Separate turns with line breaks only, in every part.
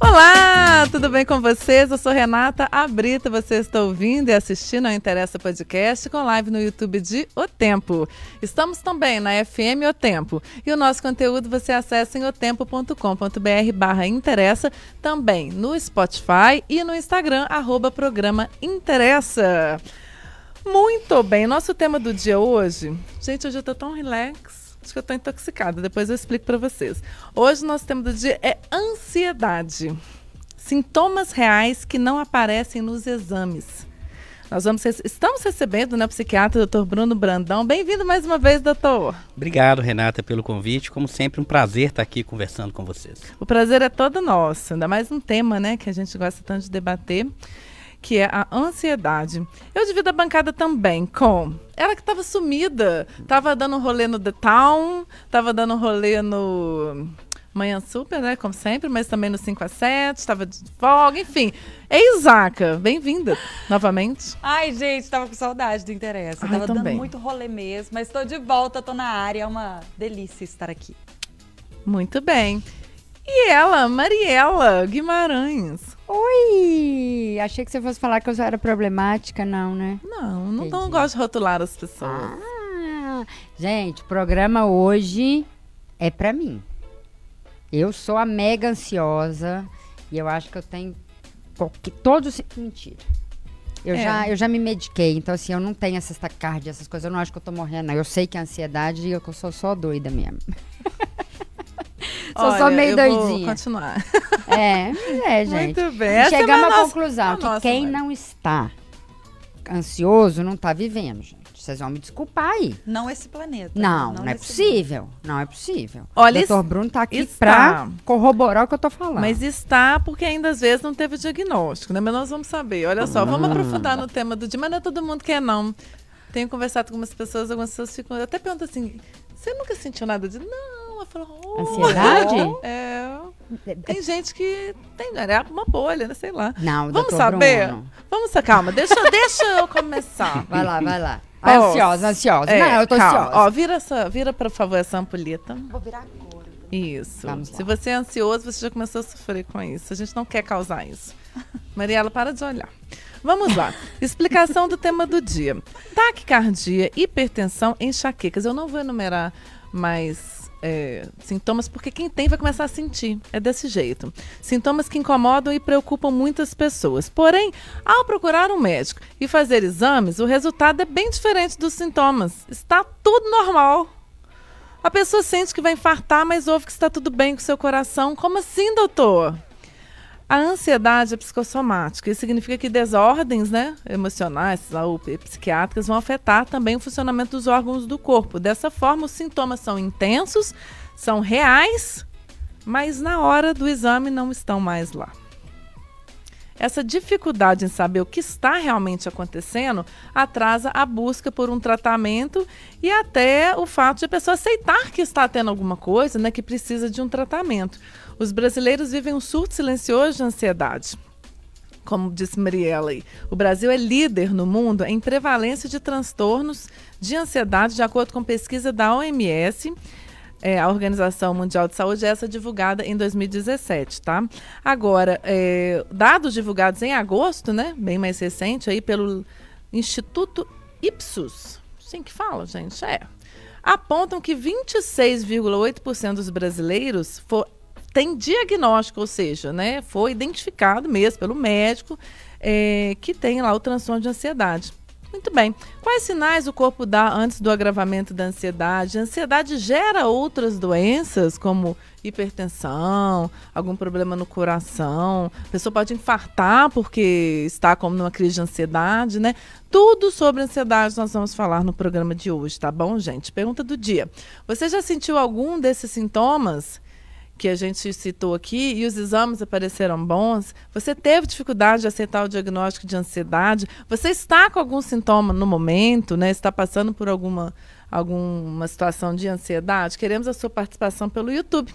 Olá, tudo bem com vocês? Eu sou Renata Abrita, você está ouvindo e assistindo ao Interessa Podcast com live no YouTube de O Tempo. Estamos também na FM O Tempo e o nosso conteúdo você acessa em otempo.com.br barra Interessa, também no Spotify e no Instagram, arroba programa Interessa. Muito bem, nosso tema do dia hoje, gente, hoje eu tô tão relax, Acho que eu tô intoxicada, depois eu explico para vocês. Hoje nosso tema do dia é ansiedade. Sintomas reais que não aparecem nos exames. Nós vamos estamos recebendo né, o psiquiatra Dr. Bruno Brandão. Bem-vindo mais uma vez, doutor.
Obrigado, Renata, pelo convite. Como sempre, um prazer estar aqui conversando com vocês.
O prazer é todo nosso, ainda mais um tema né, que a gente gosta tanto de debater que é a ansiedade. Eu divido a bancada também com ela que estava sumida, estava dando rolê no The Town, estava dando rolê no Manhã Super, né? Como sempre, mas também no 5 a 7, estava de folga, enfim. Ei, Zaca, bem-vinda novamente.
Ai, gente, tava com saudade do Interessa. Ai, tava também. dando muito rolê mesmo, mas estou de volta, estou na área, é uma delícia estar aqui.
Muito bem. E ela, Mariela Guimarães.
Oi! Achei que você fosse falar que eu era problemática, não, né?
Não, não, não gosto de rotular as pessoas.
Ah, gente, o programa hoje é para mim. Eu sou a mega ansiosa e eu acho que eu tenho todos mentira. Eu, é. já, eu já me mediquei, então assim, eu não tenho essa taquicardia, essas coisas, eu não acho que eu tô morrendo. Não. Eu sei que é ansiedade e eu sou só doida mesmo. Sou só meio doidinha.
Vou continuar.
É, é, gente. Muito bem. Essa Chegamos é à nossa, conclusão que quem mãe. não está ansioso não está vivendo, gente. Vocês vão me desculpar aí.
Não esse planeta.
Não, não, não é possível. Mundo. Não é possível. Olha, o doutor Bruno está aqui para corroborar o que eu estou falando.
Mas está porque ainda às vezes não teve o diagnóstico, né? Mas nós vamos saber. Olha só, vamos aprofundar no tema do dia, mas não é todo mundo que é, não. Tenho conversado com algumas pessoas, algumas pessoas ficam. Eu até pergunto assim: você nunca sentiu nada de. Não ela falou, oh,
Ansiedade?
É. Tem gente que tem é uma bolha, né? Sei lá.
Não,
Vamos saber? Bruno. Vamos, calma, deixa, deixa eu começar.
Vai lá, vai lá. Ansiosa, ansiosa. É, Não, eu tô calma. ansiosa.
Ó, vira, essa, vira, por favor, essa ampulheta.
Vou virar agora.
Isso. Se você é ansioso, você já começou a sofrer com isso. A gente não quer causar isso. Mariela, para de olhar. Vamos lá. Explicação do tema do dia. Taquicardia, hipertensão, enxaquecas. Eu não vou enumerar mais é, sintomas, porque quem tem vai começar a sentir. É desse jeito. Sintomas que incomodam e preocupam muitas pessoas. Porém, ao procurar um médico e fazer exames, o resultado é bem diferente dos sintomas. Está tudo normal. A pessoa sente que vai infartar, mas ouve que está tudo bem com seu coração. Como assim, doutor? A ansiedade é psicossomática. Isso significa que desordens né, emocionais ou psiquiátricas vão afetar também o funcionamento dos órgãos do corpo. Dessa forma, os sintomas são intensos, são reais, mas na hora do exame não estão mais lá. Essa dificuldade em saber o que está realmente acontecendo atrasa a busca por um tratamento e até o fato de a pessoa aceitar que está tendo alguma coisa, né, que precisa de um tratamento. Os brasileiros vivem um surto silencioso de ansiedade. Como disse Mariela, o Brasil é líder no mundo em prevalência de transtornos de ansiedade, de acordo com pesquisa da OMS. É, a Organização Mundial de Saúde, essa divulgada em 2017, tá? Agora, é, dados divulgados em agosto, né, bem mais recente, aí pelo Instituto Ipsos, sim que fala, gente, é, apontam que 26,8% dos brasileiros for, tem diagnóstico, ou seja, né, foi identificado mesmo pelo médico é, que tem lá o transtorno de ansiedade. Muito bem. Quais sinais o corpo dá antes do agravamento da ansiedade? A ansiedade gera outras doenças, como hipertensão, algum problema no coração. A pessoa pode infartar porque está como numa crise de ansiedade, né? Tudo sobre ansiedade nós vamos falar no programa de hoje, tá bom, gente? Pergunta do dia. Você já sentiu algum desses sintomas? Que a gente citou aqui e os exames apareceram bons, você teve dificuldade de aceitar o diagnóstico de ansiedade, você está com algum sintoma no momento, né? Está passando por alguma, alguma situação de ansiedade, queremos a sua participação pelo YouTube.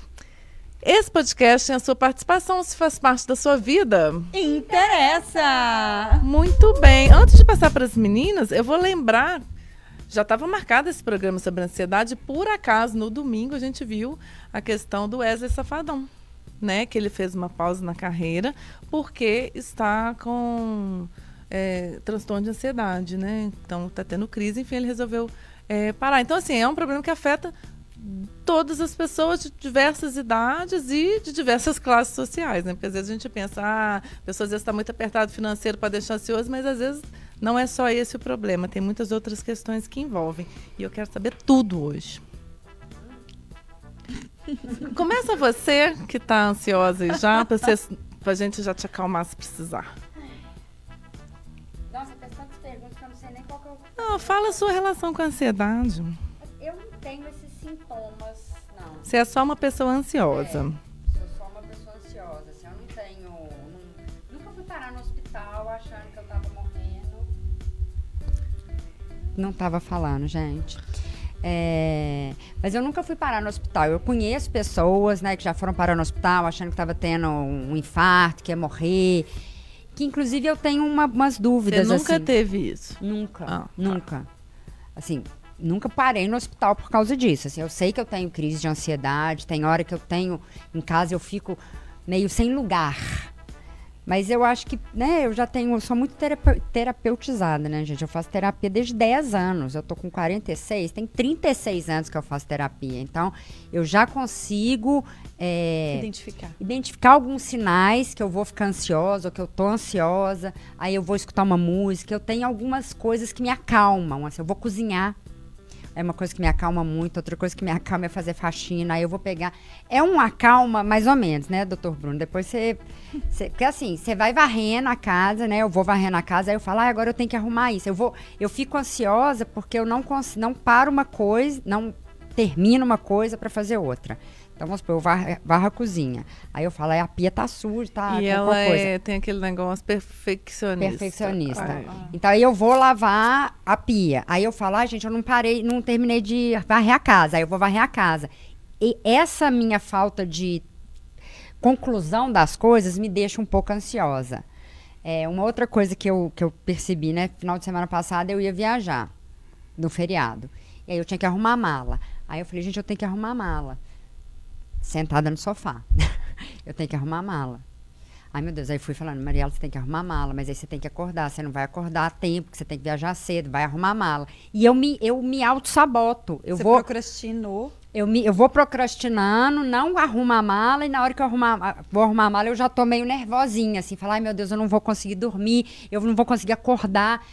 Esse podcast tem a sua participação, se faz parte da sua vida.
Interessa!
Muito bem. Antes de passar para as meninas, eu vou lembrar. Já estava marcado esse programa sobre ansiedade. Por acaso, no domingo, a gente viu a questão do Wesley Safadão. Né, que ele fez uma pausa na carreira porque está com é, transtorno de ansiedade, né? Então está tendo crise, enfim, ele resolveu é, parar. Então, assim, é um problema que afeta todas as pessoas de diversas idades e de diversas classes sociais, né? Porque às vezes a gente pensa, ah, a pessoa às vezes está muito apertado financeiro para deixar ansioso, mas às vezes não é só esse o problema, tem muitas outras questões que envolvem. E eu quero saber tudo hoje. Começa você que está ansiosa aí já, para a gente já te acalmar se precisar.
Nossa, tem tantas perguntas que eu não sei nem qual que eu...
Não, fala a sua relação com a ansiedade.
Eu não tenho esse sintomas, não.
Você é só uma pessoa ansiosa.
Não tava falando, gente. É, mas eu nunca fui parar no hospital. Eu conheço pessoas, né, que já foram parar no hospital achando que estava tendo um infarto, que ia morrer. Que inclusive eu tenho uma, umas dúvidas.
Você nunca
assim.
teve isso?
Nunca, ah, nunca. Tá. Assim, nunca parei no hospital por causa disso. Assim, eu sei que eu tenho crise de ansiedade, tem hora que eu tenho em casa eu fico meio sem lugar. Mas eu acho que, né, eu já tenho, eu sou muito terapeutizada, né, gente? Eu faço terapia desde 10 anos. Eu tô com 46, tem 36 anos que eu faço terapia. Então, eu já consigo
é, identificar.
identificar alguns sinais que eu vou ficar ansiosa ou que eu tô ansiosa. Aí eu vou escutar uma música. Eu tenho algumas coisas que me acalmam. Assim, eu vou cozinhar é uma coisa que me acalma muito. Outra coisa que me acalma é fazer faxina. Aí eu vou pegar. É um acalma, mais ou menos, né, doutor Bruno? Depois você. Porque assim, você vai varrendo a casa, né? Eu vou varrendo a casa, aí eu falo, ah, agora eu tenho que arrumar isso. Eu vou. Eu fico ansiosa porque eu não consigo, não paro uma coisa, não termino uma coisa para fazer outra. Então, vamos supor, eu varro, varro a cozinha. Aí eu falo, a pia tá suja, tá
E ela é, tem aquele negócio perfeccionista.
Perfeccionista. Então, aí eu vou lavar a pia. Aí eu falo, ah, gente, eu não parei, não terminei de varrer a casa. Aí eu vou varrer a casa. E essa minha falta de conclusão das coisas me deixa um pouco ansiosa. É, uma outra coisa que eu, que eu percebi, né? Final de semana passada eu ia viajar no feriado. E aí eu tinha que arrumar a mala. Aí eu falei, gente, eu tenho que arrumar a mala sentada no sofá. eu tenho que arrumar a mala. Ai, meu Deus, aí fui falando, Mariela, você tem que arrumar a mala, mas aí você tem que acordar, você não vai acordar a tempo, que você tem que viajar cedo, vai arrumar a mala. E eu me, eu me auto-saboto. Eu você vou,
procrastinou?
Eu, me, eu vou procrastinando, não arrumo a mala, e na hora que eu arrumar, vou arrumar a mala, eu já tô meio nervosinha, assim, falar, ai meu Deus, eu não vou conseguir dormir, eu não vou conseguir acordar.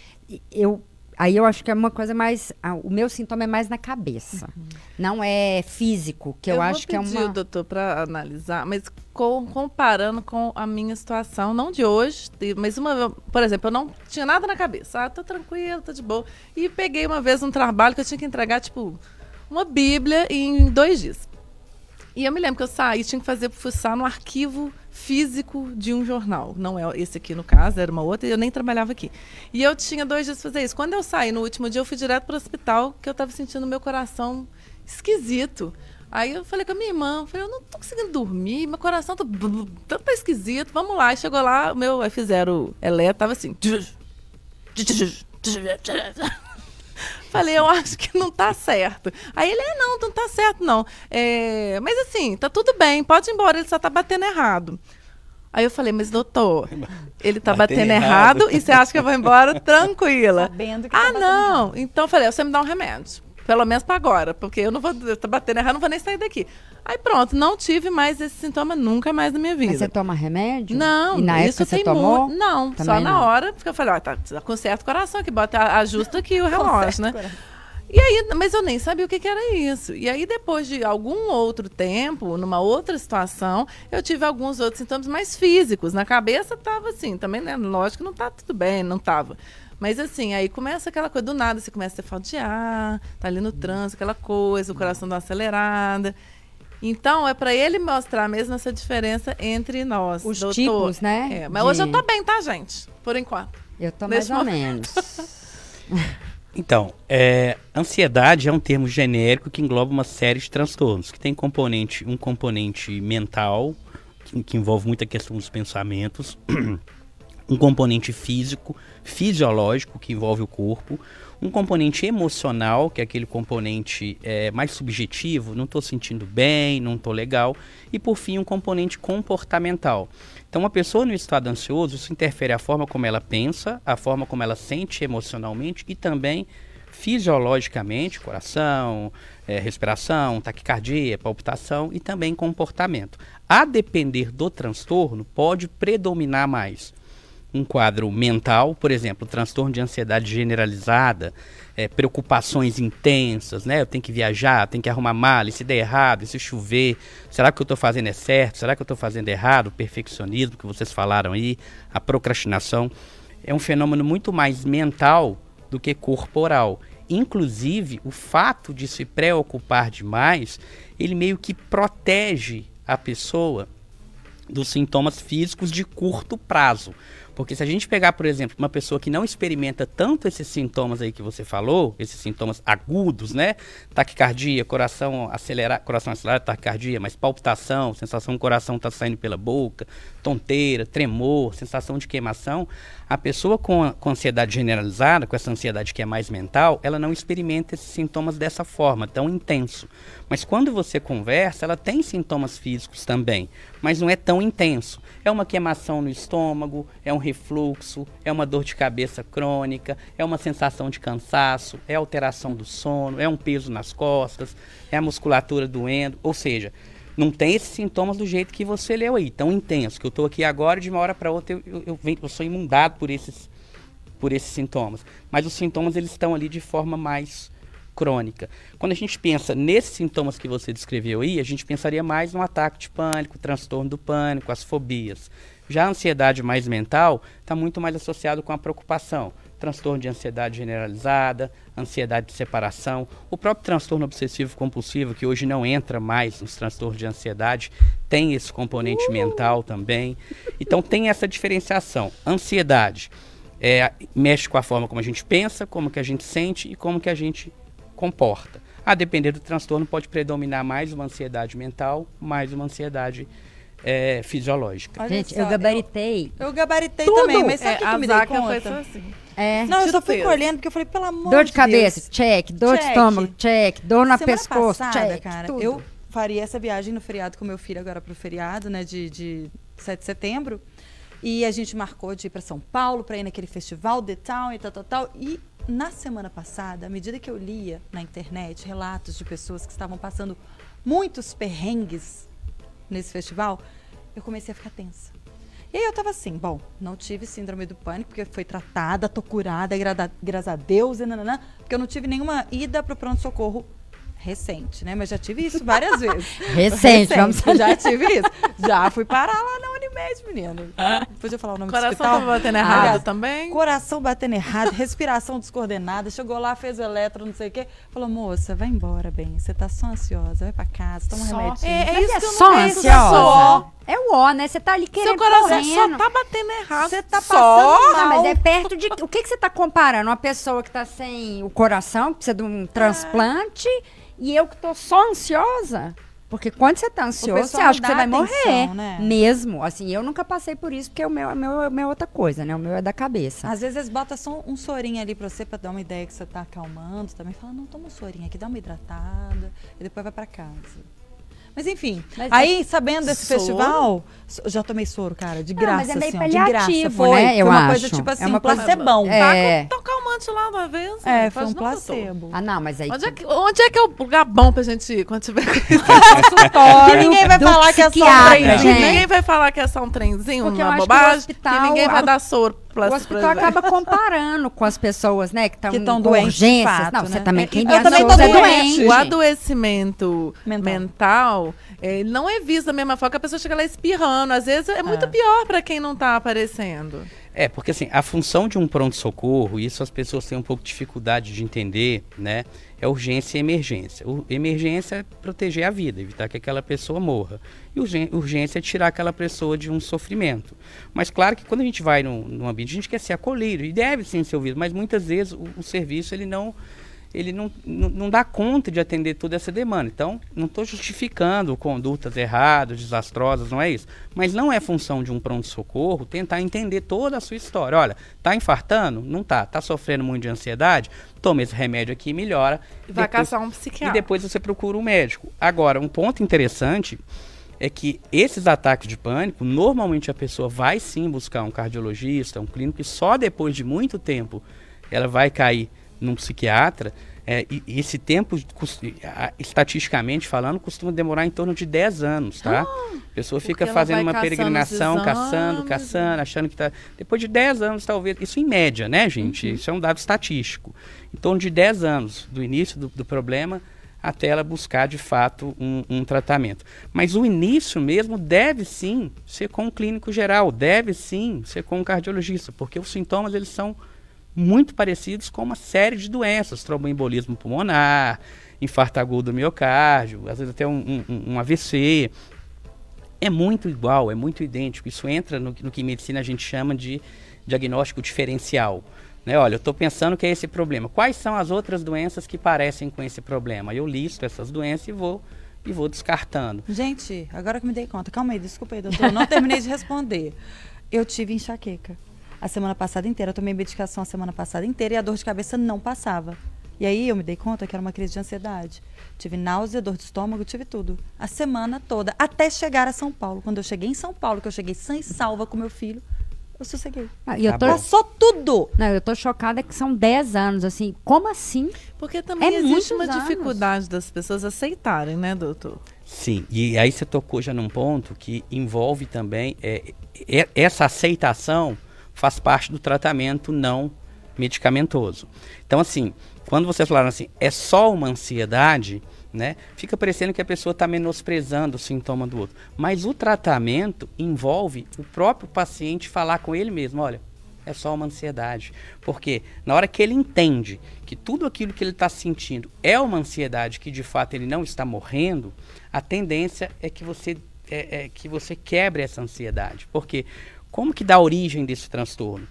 Eu Aí eu acho que é uma coisa mais. Ah, o meu sintoma é mais na cabeça. Uhum. Não é físico, que eu, eu acho que é uma.
Eu doutor, para analisar, mas com, comparando com a minha situação, não de hoje, mas uma. Por exemplo, eu não tinha nada na cabeça. Ah, tô tranquilo, tô de boa. E peguei uma vez um trabalho que eu tinha que entregar, tipo, uma Bíblia em dois dias. E eu me lembro que eu saí, tinha que fazer fuçar no arquivo físico de um jornal. Não é esse aqui no caso, era uma outra, e eu nem trabalhava aqui. E eu tinha dois dias para fazer isso. Quando eu saí no último dia, eu fui direto para o hospital, que eu estava sentindo meu coração esquisito. Aí eu falei com a minha irmã, falei, eu não tô conseguindo dormir, meu coração tá, tá esquisito, vamos lá. E chegou lá, o meu, aí fizeram Elé, tava assim. Falei, eu acho que não tá certo. Aí ele, é, não, não tá certo, não. É, mas assim, tá tudo bem, pode ir embora, ele só tá batendo errado. Aí eu falei, mas doutor, ele tá batendo, batendo errado, errado, e você acha que eu vou embora tranquila?
Sabendo que
ah,
tá
não. Errado. Então eu falei, você me dá um remédio. Pelo menos para agora, porque eu não vou eu tô batendo errado, não vou nem sair daqui. Aí pronto, não tive mais esse sintoma nunca mais na minha vida. Mas
você toma remédio?
Não,
e na
isso
época você tomou?
Não, Também só na não. hora, porque eu falei, ó, tá, tá com certo coração que bota ajusta aqui o relógio, né? Coração. E aí, mas eu nem sabia o que, que, era isso. E aí, depois de algum outro tempo, numa outra situação, eu tive alguns outros sintomas mais físicos. Na cabeça tava assim, também, né? Lógico que não tá tudo bem, não tava. Mas assim, aí começa aquela coisa do nada, você começa a falta de ar, tá ali no trânsito, aquela coisa, o coração dá uma acelerada. Então, é para ele mostrar mesmo essa diferença entre nós.
Os
doutor.
tipos, né?
É, mas de... hoje eu tô bem, tá, gente? Por enquanto.
Eu tô mais ou menos.
Então, é, ansiedade é um termo genérico que engloba uma série de transtornos, que tem componente, um componente mental, que, que envolve muita questão dos pensamentos, um componente físico, fisiológico, que envolve o corpo, um componente emocional, que é aquele componente é, mais subjetivo, não estou sentindo bem, não estou legal, e por fim um componente comportamental. Então, uma pessoa no estado ansioso, isso interfere a forma como ela pensa, a forma como ela sente emocionalmente e também fisiologicamente, coração, é, respiração, taquicardia, palpitação e também comportamento. A depender do transtorno, pode predominar mais um quadro mental, por exemplo, transtorno de ansiedade generalizada, é, preocupações intensas, né? Eu tenho que viajar, tenho que arrumar mala, e se der errado, e se chover, será que o que eu estou fazendo é certo? Será que eu estou fazendo errado? O perfeccionismo que vocês falaram aí, a procrastinação, é um fenômeno muito mais mental do que corporal. Inclusive, o fato de se preocupar demais, ele meio que protege a pessoa dos sintomas físicos de curto prazo. Porque se a gente pegar, por exemplo, uma pessoa que não experimenta tanto esses sintomas aí que você falou, esses sintomas agudos, né? Taquicardia, coração acelerado, coração acelerado, taquicardia, mas palpitação, sensação que o coração está saindo pela boca, tonteira, tremor, sensação de queimação, a pessoa com, com ansiedade generalizada, com essa ansiedade que é mais mental, ela não experimenta esses sintomas dessa forma, tão intenso. Mas quando você conversa, ela tem sintomas físicos também, mas não é tão intenso. É uma queimação no estômago, é um refluxo, é uma dor de cabeça crônica, é uma sensação de cansaço, é alteração do sono, é um peso nas costas, é a musculatura doendo, ou seja, não tem esses sintomas do jeito que você leu aí, tão intenso, que eu estou aqui agora de uma hora para outra eu, eu, eu, eu sou inundado por esses, por esses sintomas. Mas os sintomas eles estão ali de forma mais crônica. Quando a gente pensa nesses sintomas que você descreveu aí, a gente pensaria mais no ataque de pânico, transtorno do pânico, as fobias. Já a ansiedade mais mental está muito mais associado com a preocupação, transtorno de ansiedade generalizada, ansiedade de separação, o próprio transtorno obsessivo compulsivo, que hoje não entra mais nos transtornos de ansiedade, tem esse componente uh! mental também. Então tem essa diferenciação. Ansiedade é, mexe com a forma como a gente pensa, como que a gente sente e como que a gente comporta. A depender do transtorno, pode predominar mais uma ansiedade mental, mais uma ansiedade é, fisiológica.
Olha Gente, só, eu gabaritei.
Eu, eu gabaritei Tudo. também, mas sabe o é, que, que me dei conta?
Assim.
É. Não, eu só fui colhendo porque eu falei, pelo amor
dor de, de cabeça, Deus. check. Dor check. de estômago, check. Dor na Semana pescoço, passada, check.
cara, tudo. eu faria essa viagem no feriado com meu filho agora pro feriado, né, de, de 7 de setembro. E a gente marcou de ir para São Paulo para ir naquele festival The Town e tal, tal, tal. E na semana passada, à medida que eu lia na internet relatos de pessoas que estavam passando muitos perrengues nesse festival, eu comecei a ficar tensa. E aí eu tava assim, bom, não tive síndrome do pânico, porque foi tratada, tô curada, graças a Deus, e nananã, porque eu não tive nenhuma ida pro pronto-socorro recente, né? Mas já tive isso várias vezes.
recente, recente, vamos
Já tive isso. Já fui parar lá na Unimed, menino. Podia falar o nome
coração
do hospital.
Coração batendo errado Aliás, também?
Coração batendo errado, respiração descoordenada. Chegou lá, fez o eletro, não sei o quê. Falou, moça, vai embora, bem. Você tá só ansiosa, vai pra casa, toma um remédio.
É, é isso é que eu só ansiosa. Só. É o ó, né? Você tá ali querendo
Seu coração correndo. só tá batendo errado.
Você tá só? passando
mal. Não, mas é perto de... O que, que você tá comparando? Uma pessoa que tá sem o coração, que precisa de um transplante... É e eu que tô só ansiosa. Porque quando você tá ansioso, você acha que você vai atenção, morrer. Né? Mesmo. Assim, eu nunca passei por isso, porque o meu, o meu, o meu é outra coisa, né? O meu é da cabeça.
Às vezes bota só um sorinho ali pra você, pra dar uma ideia que você tá acalmando. Também fala, não, toma um sorinho aqui, dá uma hidratada. E depois vai pra casa. Mas enfim, mas aí é... sabendo desse soro? festival, já tomei soro, cara, de graça, mas é meio assim, ó, de graça. Foi,
né? Eu
foi uma
acho.
coisa tipo assim, é uma placebão.
É. Tá com calmante lá uma vez.
É, foi um placebo.
Ah, não, mas aí...
Onde é, que, onde é que é o lugar bom pra gente ir quando tiver
consultório? que ninguém vai falar que é só um trenzinho.
Ninguém vai falar que é só um trenzinho, uma bobagem. Que, que ninguém vai dar soro
o hospital acaba comparando com as pessoas, né, que estão doentes. Urgências. Fato, não, né? você também, quem eu também tô é doente.
O adoecimento mental, mental é, não é visto da mesma forma que a pessoa chega lá espirrando. Às vezes é muito ah. pior para quem não está aparecendo.
É, porque assim, a função de um pronto-socorro, isso as pessoas têm um pouco de dificuldade de entender, né? É urgência e emergência. O, emergência é proteger a vida, evitar que aquela pessoa morra. E urgência é tirar aquela pessoa de um sofrimento. Mas claro que quando a gente vai num, num ambiente, a gente quer ser acolhido, e deve sim ser ouvido, mas muitas vezes o, o serviço ele não ele não, não, não, dá conta de atender toda essa demanda. Então, não estou justificando condutas erradas, desastrosas, não é isso. Mas não é função de um pronto-socorro tentar entender toda a sua história. Olha, está infartando? Não está. Está sofrendo muito de ansiedade? Toma esse remédio aqui e melhora.
E vai depois, caçar um psiquiatra.
E depois você procura um médico. Agora, um ponto interessante é que esses ataques de pânico, normalmente a pessoa vai sim buscar um cardiologista, um clínico, e só depois de muito tempo ela vai cair num psiquiatra, é, e, e esse tempo, estatisticamente falando, costuma demorar em torno de 10 anos, tá? Ah, a pessoa fica fazendo uma peregrinação, caçando, caçando, achando que está. Depois de 10 anos, talvez. Isso em média, né, gente? Uhum. Isso é um dado estatístico. Em torno de 10 anos do início do, do problema até ela buscar de fato um, um, tratamento. Mas o início mesmo deve sim ser com um clínico geral, deve sim ser com um cardiologista, porque os sintomas eles são muito parecidos com uma série de doenças, tromboembolismo pulmonar, infarto agudo do miocárdio, às vezes até um, um, um, AVC. É muito igual, é muito idêntico. Isso entra no, no que em medicina a gente chama de diagnóstico diferencial. Né? Olha, eu estou pensando que é esse problema. Quais são as outras doenças que parecem com esse problema? Eu listo essas doenças e vou e vou descartando.
Gente, agora que me dei conta, calma aí, desculpa aí, doutor, não terminei de responder. Eu tive enxaqueca a semana passada inteira. Eu tomei medicação a semana passada inteira e a dor de cabeça não passava. E aí eu me dei conta que era uma crise de ansiedade. Tive náusea, dor de estômago, tive tudo. A semana toda, até chegar a São Paulo. Quando eu cheguei em São Paulo, que eu cheguei sã e salva com meu filho, eu sosseguei.
Ah, e eu tô...
Passou tudo!
Não, eu tô chocada que são 10 anos, assim. Como assim?
Porque também é existe uma anos. dificuldade das pessoas aceitarem, né, doutor?
Sim, e aí você tocou já num ponto que envolve também é, é, essa aceitação faz parte do tratamento não medicamentoso. Então, assim, quando vocês falaram assim, é só uma ansiedade, né? Fica parecendo que a pessoa está menosprezando o sintoma do outro. Mas o tratamento envolve o próprio paciente falar com ele mesmo, olha, é só uma ansiedade. Porque na hora que ele entende que tudo aquilo que ele está sentindo é uma ansiedade, que de fato ele não está morrendo, a tendência é que você, é, é que você quebre essa ansiedade. Porque como que dá origem desse transtorno?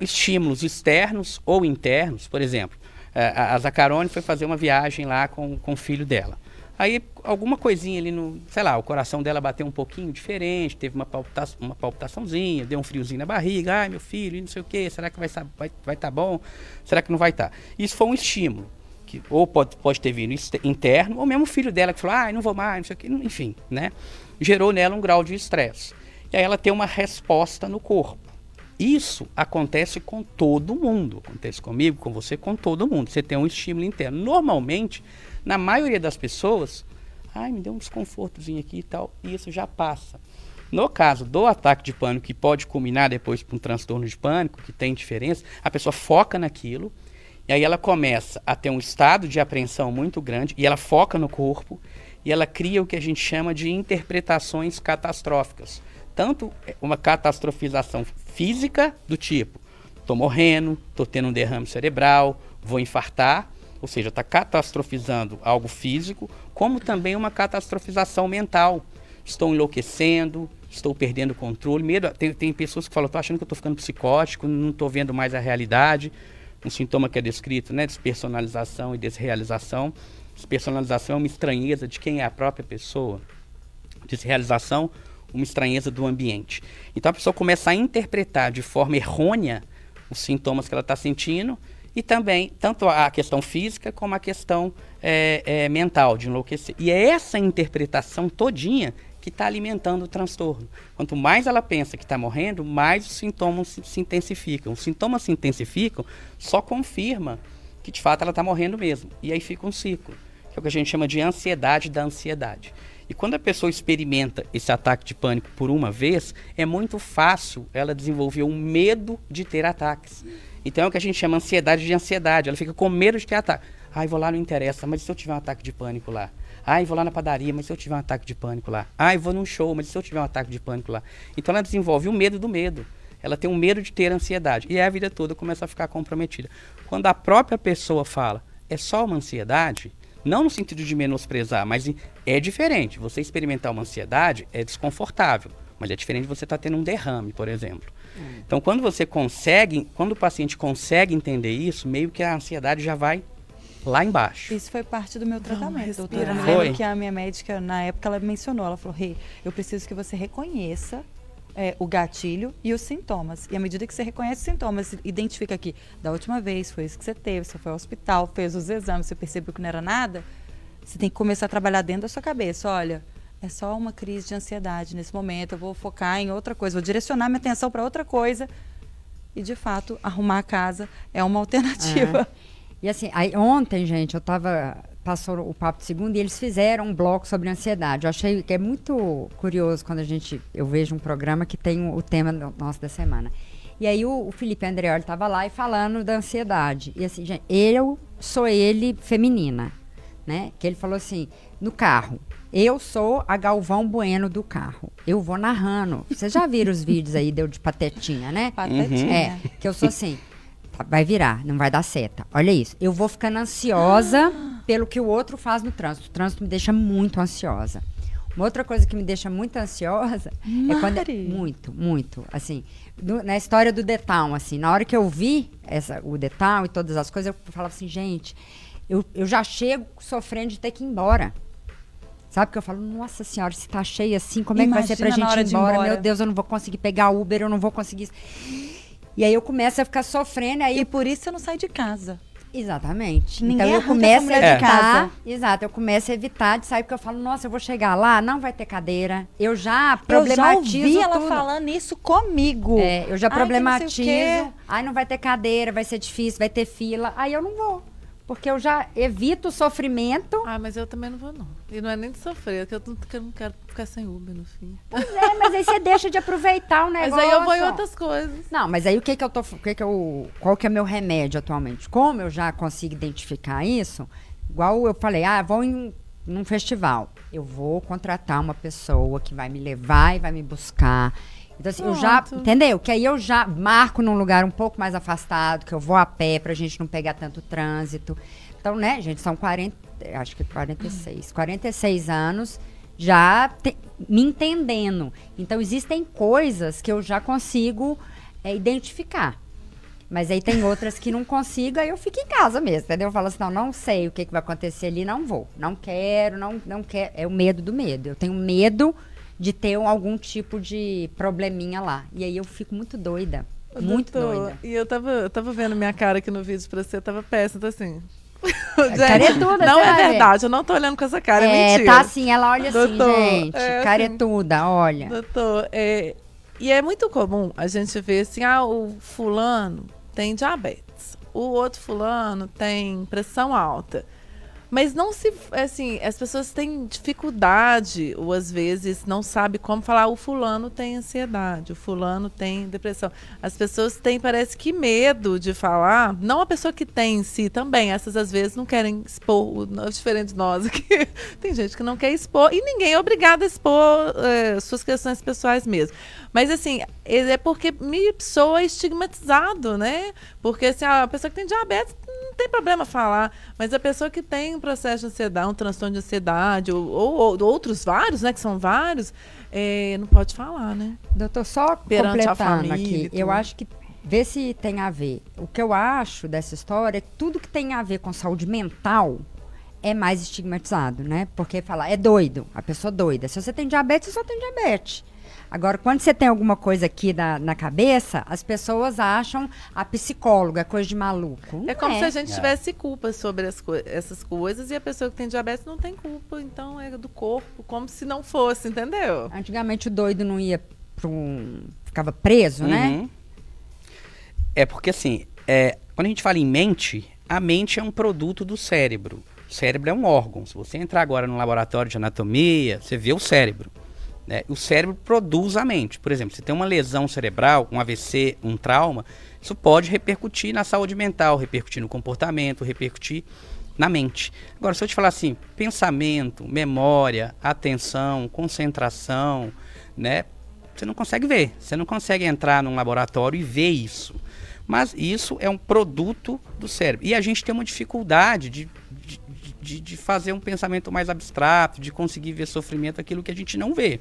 Estímulos externos ou internos, por exemplo, é, a Zacarone foi fazer uma viagem lá com, com o filho dela. Aí alguma coisinha ali no, sei lá, o coração dela bateu um pouquinho diferente, teve uma, palpitação, uma palpitaçãozinha, deu um friozinho na barriga, ai meu filho, não sei o que, será que vai estar vai, vai tá bom? Será que não vai estar? Tá? Isso foi um estímulo, que ou pode, pode ter vindo interno, ou mesmo o filho dela que falou, ai não vou mais, não sei o que, enfim, né? Gerou nela um grau de estresse e aí ela tem uma resposta no corpo. Isso acontece com todo mundo. Acontece comigo, com você, com todo mundo. Você tem um estímulo interno. Normalmente, na maioria das pessoas, ai, me deu um desconfortozinho aqui e tal, e isso já passa. No caso do ataque de pânico, que pode culminar depois para um transtorno de pânico, que tem diferença, a pessoa foca naquilo, e aí ela começa a ter um estado de apreensão muito grande, e ela foca no corpo, e ela cria o que a gente chama de interpretações catastróficas tanto uma catastrofização física do tipo, estou morrendo, estou tendo um derrame cerebral, vou infartar, ou seja, está catastrofizando algo físico, como também uma catastrofização mental. Estou enlouquecendo, estou perdendo o controle. Medo, tem, tem pessoas que falam, estou achando que estou ficando psicótico, não estou vendo mais a realidade. Um sintoma que é descrito, né? Despersonalização e desrealização. Despersonalização é uma estranheza de quem é a própria pessoa. Desrealização, uma estranheza do ambiente. Então a pessoa começa a interpretar de forma errônea os sintomas que ela está sentindo e também tanto a questão física como a questão é, é, mental de enlouquecer. E é essa interpretação todinha que está alimentando o transtorno. Quanto mais ela pensa que está morrendo, mais os sintomas se, se, intensificam. Os sintomas se intensificam, só confirma que de fato ela está morrendo mesmo. E aí fica um ciclo, que é o que a gente chama de ansiedade da ansiedade. E quando a pessoa experimenta esse ataque de pânico por uma vez, é muito fácil ela desenvolver um medo de ter ataques. Então é o que a gente chama ansiedade de ansiedade. Ela fica com medo de ter ataque. Ai, vou lá, não interessa, mas se eu tiver um ataque de pânico lá? Ai, vou lá na padaria, mas se eu tiver um ataque de pânico lá? Ai, vou num show, mas se eu tiver um ataque de pânico lá? Então ela desenvolve o medo do medo. ela tem um medo de ter ansiedade. E a vida toda começa a ficar comprometida. Quando a própria pessoa fala, é só uma ansiedade, não no sentido de menosprezar, mas é diferente. Você experimentar uma ansiedade é desconfortável, mas é diferente de você estar tá tendo um derrame, por exemplo. Hum. Então, quando você consegue, quando o paciente consegue entender isso, meio que a ansiedade já vai lá embaixo.
Isso foi parte do meu tratamento, doutora.
Eu foi.
que a minha médica, na época, ela mencionou, ela falou, Rei, hey, eu preciso que você reconheça é, o gatilho e os sintomas. E à medida que você reconhece os sintomas, identifica que da última vez foi isso que você teve, você foi ao hospital, fez os exames, você percebeu que não era nada, você tem que começar a trabalhar dentro da sua cabeça. Olha, é só uma crise de ansiedade nesse momento, eu vou focar em outra coisa, vou direcionar minha atenção para outra coisa. E, de fato, arrumar a casa é uma alternativa. É.
E assim, aí, ontem, gente, eu estava passou o papo de segundo e eles fizeram um bloco sobre ansiedade. Eu achei que é muito curioso quando a gente eu vejo um programa que tem o, o tema nosso da semana. E aí o, o Felipe Andreoli estava lá e falando da ansiedade. E assim, gente, eu sou ele feminina, né? Que ele falou assim, no carro. Eu sou a Galvão Bueno do carro. Eu vou narrando. Vocês já viram os vídeos aí deu de patetinha, né?
Patetinha.
É, que eu sou assim, vai virar, não vai dar seta. Olha isso. Eu vou ficando ansiosa pelo que o outro faz no trânsito. O trânsito me deixa muito ansiosa. Uma outra coisa que me deixa muito ansiosa Mari. é quando. Muito, muito. Assim, do, na história do Detal, assim, na hora que eu vi essa, o Detal e todas as coisas, eu falava assim, gente, eu, eu já chego sofrendo de ter que ir embora. Sabe? Que eu falo, nossa senhora, se tá cheio assim, como é que vai ser pra gente ir embora? embora? Meu Deus, eu não vou conseguir pegar Uber, eu não vou conseguir. E aí eu começo a ficar sofrendo. Aí...
E por isso eu não saio de casa.
Exatamente. Ninguém então eu começo a evitar. Exato, eu começo a evitar de sair, porque eu falo, nossa, eu vou chegar lá, não vai ter cadeira. Eu já problematizo.
Eu já ouvi ela
tudo.
falando isso comigo.
É, eu já Ai, problematizo. Não Ai, não vai ter cadeira, vai ser difícil, vai ter fila. Aí eu não vou. Porque eu já evito o sofrimento.
Ah, mas eu também não vou, não. E não é nem de sofrer, é que eu, não, que eu não quero ficar sem Uber no fim.
Pois é, mas aí você deixa de aproveitar o negócio.
Mas aí eu vou em outras coisas.
Não, mas aí o que que eu tô. O que que eu, qual que é meu remédio atualmente? Como eu já consigo identificar isso, igual eu falei, ah, vou em num festival. Eu vou contratar uma pessoa que vai me levar e vai me buscar então, assim, eu já. Entendeu? Que aí eu já marco num lugar um pouco mais afastado, que eu vou a pé pra gente não pegar tanto trânsito. Então, né, gente, são 40. Acho que 46. 46 anos já te, me entendendo. Então, existem coisas que eu já consigo é, identificar. Mas aí tem outras que não consigo, aí eu fico em casa mesmo, entendeu? Eu falo assim, não, não sei o que, que vai acontecer ali, não vou. Não quero, não, não quero. É o medo do medo. Eu tenho medo de ter algum tipo de probleminha lá. E aí eu fico muito doida. Muito Doutor, doida.
E eu tava, eu tava vendo minha cara aqui no vídeo pra você, tava péssima, tá assim.
gente, caretuda,
não é verdade, eu não tô olhando com essa cara, é, é mentira.
Tá assim, ela olha assim, Doutor, assim, gente, é, caretuda, assim, olha.
Doutor, é, e é muito comum a gente ver assim, ah, o fulano tem diabetes, o outro fulano tem pressão alta. Mas não se. Assim, as pessoas têm dificuldade, ou às vezes não sabe como falar. O fulano tem ansiedade, o fulano tem depressão. As pessoas têm, parece que, medo de falar. Não a pessoa que tem em si também. Essas, às vezes, não querem expor, diferente de nós aqui. tem gente que não quer expor. E ninguém é obrigado a expor é, suas questões pessoais mesmo. Mas, assim, é porque me soa estigmatizado, né? Porque, assim, a pessoa que tem diabetes não tem problema falar, mas a pessoa que tem um processo de ansiedade, um transtorno de ansiedade, ou, ou, ou outros vários, né, que são vários, é, não pode falar, né?
Doutor, só Perante completando aqui, eu acho que vê se tem a ver. O que eu acho dessa história é que tudo que tem a ver com saúde mental é mais estigmatizado, né? Porque fala, é doido, a pessoa doida. Se você tem diabetes, você só tem diabetes. Agora, quando você tem alguma coisa aqui na, na cabeça, as pessoas acham a psicóloga coisa de maluco.
Não é como é. se a gente é. tivesse culpa sobre co essas coisas e a pessoa que tem diabetes não tem culpa, então é do corpo, como se não fosse, entendeu?
Antigamente o doido não ia para um. ficava preso, né? uhum. né?
É porque assim, é, quando a gente fala em mente, a mente é um produto do cérebro. O cérebro é um órgão. Se você entrar agora no laboratório de anatomia, você vê o cérebro. Né? O cérebro produz a mente. Por exemplo, se tem uma lesão cerebral, um AVC, um trauma, isso pode repercutir na saúde mental, repercutir no comportamento, repercutir na mente. Agora, se eu te falar assim, pensamento, memória, atenção, concentração, né? você não consegue ver. Você não consegue entrar num laboratório e ver isso. Mas isso é um produto do cérebro. E a gente tem uma dificuldade de, de, de, fazer um pensamento mais abstrato, de conseguir ver sofrimento, aquilo que a gente não vê.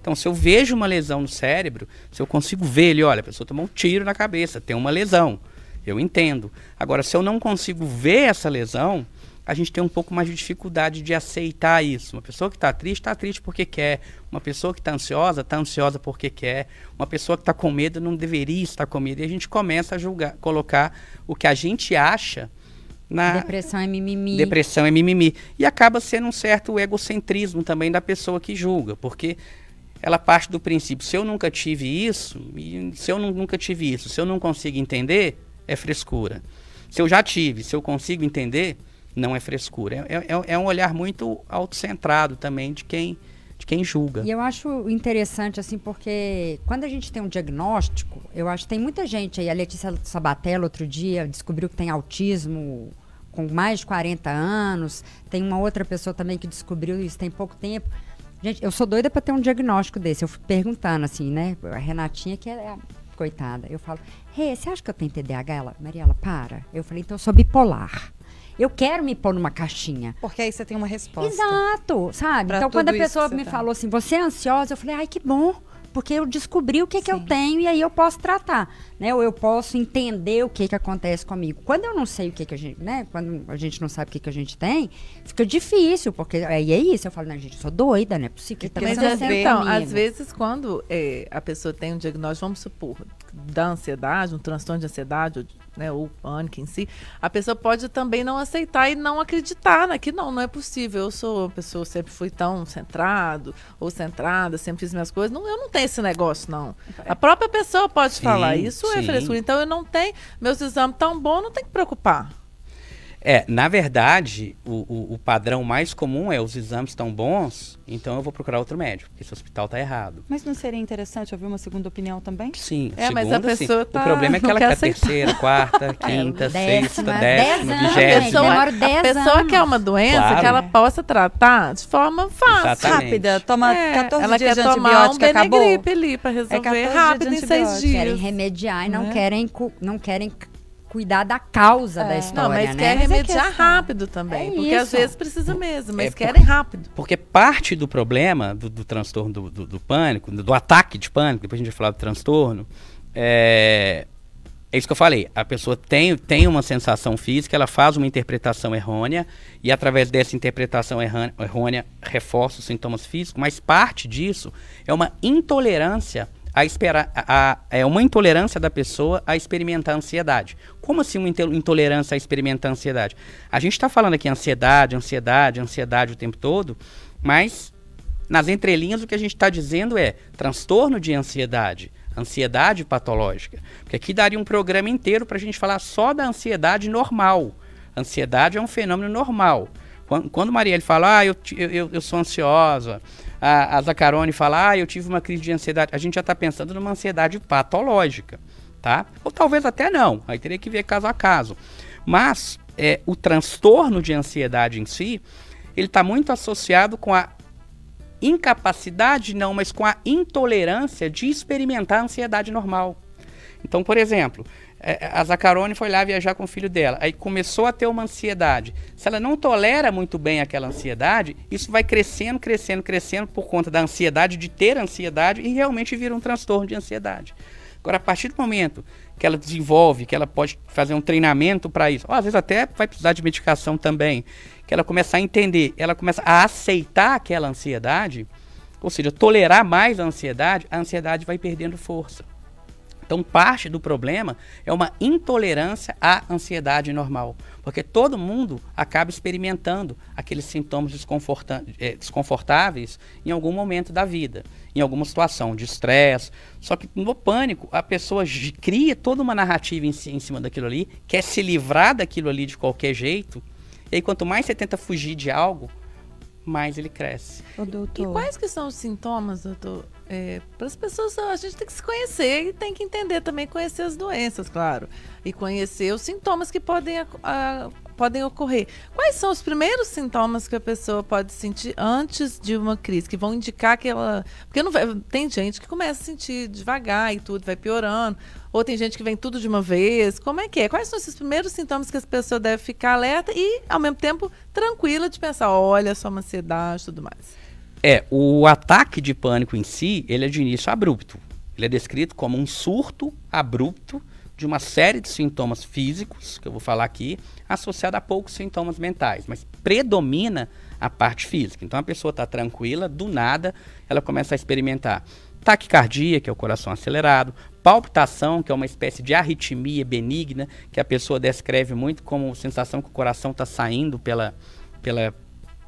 Então, se eu vejo uma lesão no cérebro, se eu consigo ver ele, olha, a pessoa tomou um tiro na cabeça, tem uma lesão, eu entendo. Agora, se eu não consigo ver essa lesão, a gente tem um pouco mais de dificuldade de aceitar isso. Uma pessoa que está triste, está triste porque quer. Uma pessoa que está ansiosa, está ansiosa porque quer. Uma pessoa que está com medo não deveria estar com medo. E a gente começa a julgar, colocar o que a gente acha na.
Depressão é mimimi.
Depressão é mimimi. E acaba sendo um certo egocentrismo também da pessoa que julga, porque ela parte do princípio: se eu nunca tive isso, se eu nunca tive isso, se eu não consigo entender, é frescura. Se eu já tive, se eu consigo entender não é frescura. É, é, é um olhar muito autocentrado também de quem, de quem julga.
E eu acho interessante, assim, porque quando a gente tem um diagnóstico, eu acho que tem muita gente aí, a Letícia Sabatella outro dia descobriu que tem autismo com mais de 40 anos, tem uma outra pessoa também que descobriu isso tem pouco tempo. Gente, eu sou doida para ter um diagnóstico desse. Eu fui perguntando assim, né? A Renatinha, que é a coitada. Eu falo, Rê, hey, você acha que eu tenho TDAH? Ela, Mariela, para. Eu falei, então eu sou bipolar. Eu quero me pôr numa caixinha.
Porque aí você tem uma resposta.
Exato, sabe?
Pra
então, quando a pessoa me
tá.
falou assim, você é ansiosa, eu falei, ai, que bom. Porque eu descobri o que, que eu tenho e aí eu posso tratar, né? Ou eu posso entender o que, que acontece comigo. Quando eu não sei o que, que a gente, né? Quando a gente não sabe o que, que a gente tem, fica difícil, porque aí é isso. Eu falo, não, gente, eu sou doida, né? Possível que tá
Mas então,
comigo.
às vezes, quando é, a pessoa tem um diagnóstico, vamos supor, da ansiedade, um transtorno de ansiedade, ou, né, ou pânico em si, a pessoa pode também não aceitar e não acreditar né, que não, não é possível. Eu sou uma pessoa, sempre fui tão centrado ou centrada, sempre fiz minhas coisas. Não, eu não tenho esse negócio, não. A própria pessoa pode
Sim,
falar, isso é frescura. Então, eu não tenho, meus exames tão bons, não tem que preocupar.
É, na verdade, o, o, o padrão mais comum é os exames estão bons, então eu vou procurar outro médico, porque esse hospital está errado.
Mas não seria interessante ouvir uma segunda opinião também?
Sim,
É, mas a
segunda, sim.
pessoa tá-
O problema é que
não
ela
quer
quer terceira, quarta, quinta, sexta,
décima,
décima,
dez anos,
vigésima.
a pessoa
anos.
quer uma doença
Claro.
que ela possa tratar de forma fácil.
Exatamente.
Rápida, toma
É,
14
ela
dias
quer
de
tomar um
antibiótico, acabou.
Benegripe ali pra resolver
14
rápido em seis
antibiótico.
Querem
dias.
remediar e não
Né?
querem, não querem cuidar da causa da
É.
história,
Não, mas
né?
quer
Mas é
remediar
questão.
rápido também.
É
porque às
isso.
vezes precisa mesmo, mas
É,
querem rápido.
Porque parte do problema do, do transtorno do, do- do pânico, do, do ataque de pânico, depois a gente vai falar do transtorno, é, é isso que eu falei. A pessoa tem, tem uma sensação física, ela faz uma interpretação errônea, e através dessa interpretação errônea reforça os sintomas físicos, mas parte disso é uma intolerância a esperar, a- a- é uma intolerância da pessoa a experimentar ansiedade. Como assim uma intolerância a experimentar ansiedade? A gente está falando aqui ansiedade, ansiedade, ansiedade o tempo todo, mas nas entrelinhas o que a gente está dizendo é transtorno de ansiedade, ansiedade patológica. Porque aqui daria um programa inteiro para a gente falar só da ansiedade normal. Ansiedade é um fenômeno normal. Quando, quando Marielle fala, ah, eu, eu- eu sou ansiosa, a, a Zacarone fala, ah, eu tive uma crise de ansiedade, a gente já está pensando numa ansiedade patológica, tá? Ou talvez até não, aí teria que ver caso a caso. Mas é, o transtorno de ansiedade em si, ele está muito associado com a incapacidade, não, mas com a intolerância de experimentar a ansiedade normal. Então, por exemplo, a Zacarone foi lá viajar com o filho dela, aí começou a ter uma ansiedade. Se ela não tolera muito bem aquela ansiedade, isso vai crescendo, crescendo, crescendo por conta da ansiedade de ter ansiedade e realmente vira um transtorno de ansiedade. Agora, a partir do momento que ela desenvolve, que ela pode fazer um treinamento para isso, ou às vezes até vai precisar de medicação também, que ela começa a entender, ela começa a aceitar aquela ansiedade, ou seja, tolerar mais a ansiedade, a ansiedade vai perdendo força. Então, parte do problema é uma intolerância à ansiedade normal, porque todo mundo acaba experimentando aqueles sintomas eh, desconfortáveis em algum momento da vida, em alguma situação de estresse. Só que no pânico, a pessoa cria toda uma narrativa em, em cima daquilo ali, quer se livrar daquilo ali de qualquer jeito, e aí quanto mais você tenta fugir de algo, mais ele cresce.
Ô,
E
doutor.
quais que são os sintomas, doutor? Para as pessoas, a gente tem que se conhecer e tem que entender também, conhecer as doenças, claro. E conhecer os sintomas que podem, ac- a- podem ocorrer. Quais são os primeiros sintomas que a pessoa pode sentir antes de uma crise, que vão indicar que ela. Porque não vai... tem gente que começa a sentir devagar e tudo, vai piorando. Ou tem gente que vem tudo de uma vez. Como é que é? Quais são esses primeiros sintomas que as pessoas devem ficar alerta e, ao mesmo tempo, tranquila de pensar, olha, só uma ansiedade e tudo mais?
É, o ataque de pânico em si, ele é de início abrupto. Ele é descrito como um surto abrupto de uma série de sintomas físicos, que eu vou falar aqui, associado a poucos sintomas mentais, mas predomina a parte física. Então a pessoa está tranquila, do nada ela começa a experimentar taquicardia, que é o coração acelerado, palpitação, que é uma espécie de arritmia benigna, que a pessoa descreve muito como sensação que o coração está saindo pela, pela,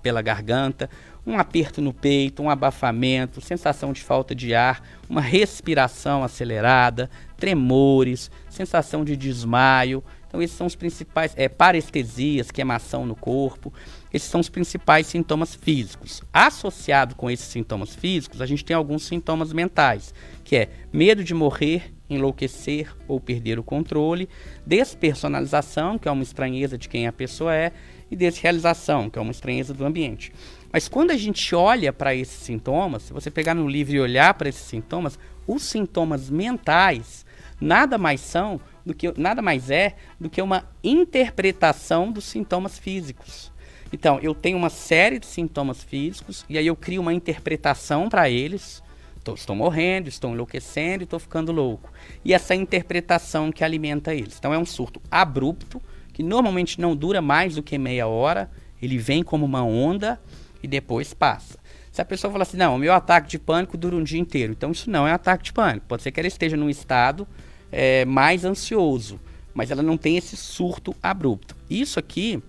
pela garganta, um aperto no peito, um abafamento, sensação de falta de ar, uma respiração acelerada, tremores, sensação de desmaio. Então, esses são os principais, é, parestesias, queimação no corpo. Esses são os principais sintomas físicos. Associado com esses sintomas físicos, a gente tem alguns sintomas mentais, que é medo de morrer, enlouquecer ou perder o controle, despersonalização, que é uma estranheza de quem a pessoa é, e desrealização, que é uma estranheza do ambiente. Mas quando a gente olha para esses sintomas, se você pegar no livro e olhar para esses sintomas, os sintomas mentais nada mais são do que nada mais é do que uma interpretação dos sintomas físicos. Então, eu tenho uma série de sintomas físicos e aí eu crio uma interpretação para eles. Tô, estou morrendo, estou enlouquecendo estou ficando louco. E essa interpretação que alimenta eles. Então, é um surto abrupto, que normalmente não dura mais do que meia hora. Ele vem como uma onda e depois passa. Se a pessoa falar assim, não, o meu ataque de pânico dura um dia inteiro, então isso não é ataque de pânico. Pode ser que ela esteja num estado é, mais ansioso, mas ela não tem esse surto abrupto. Isso aqui,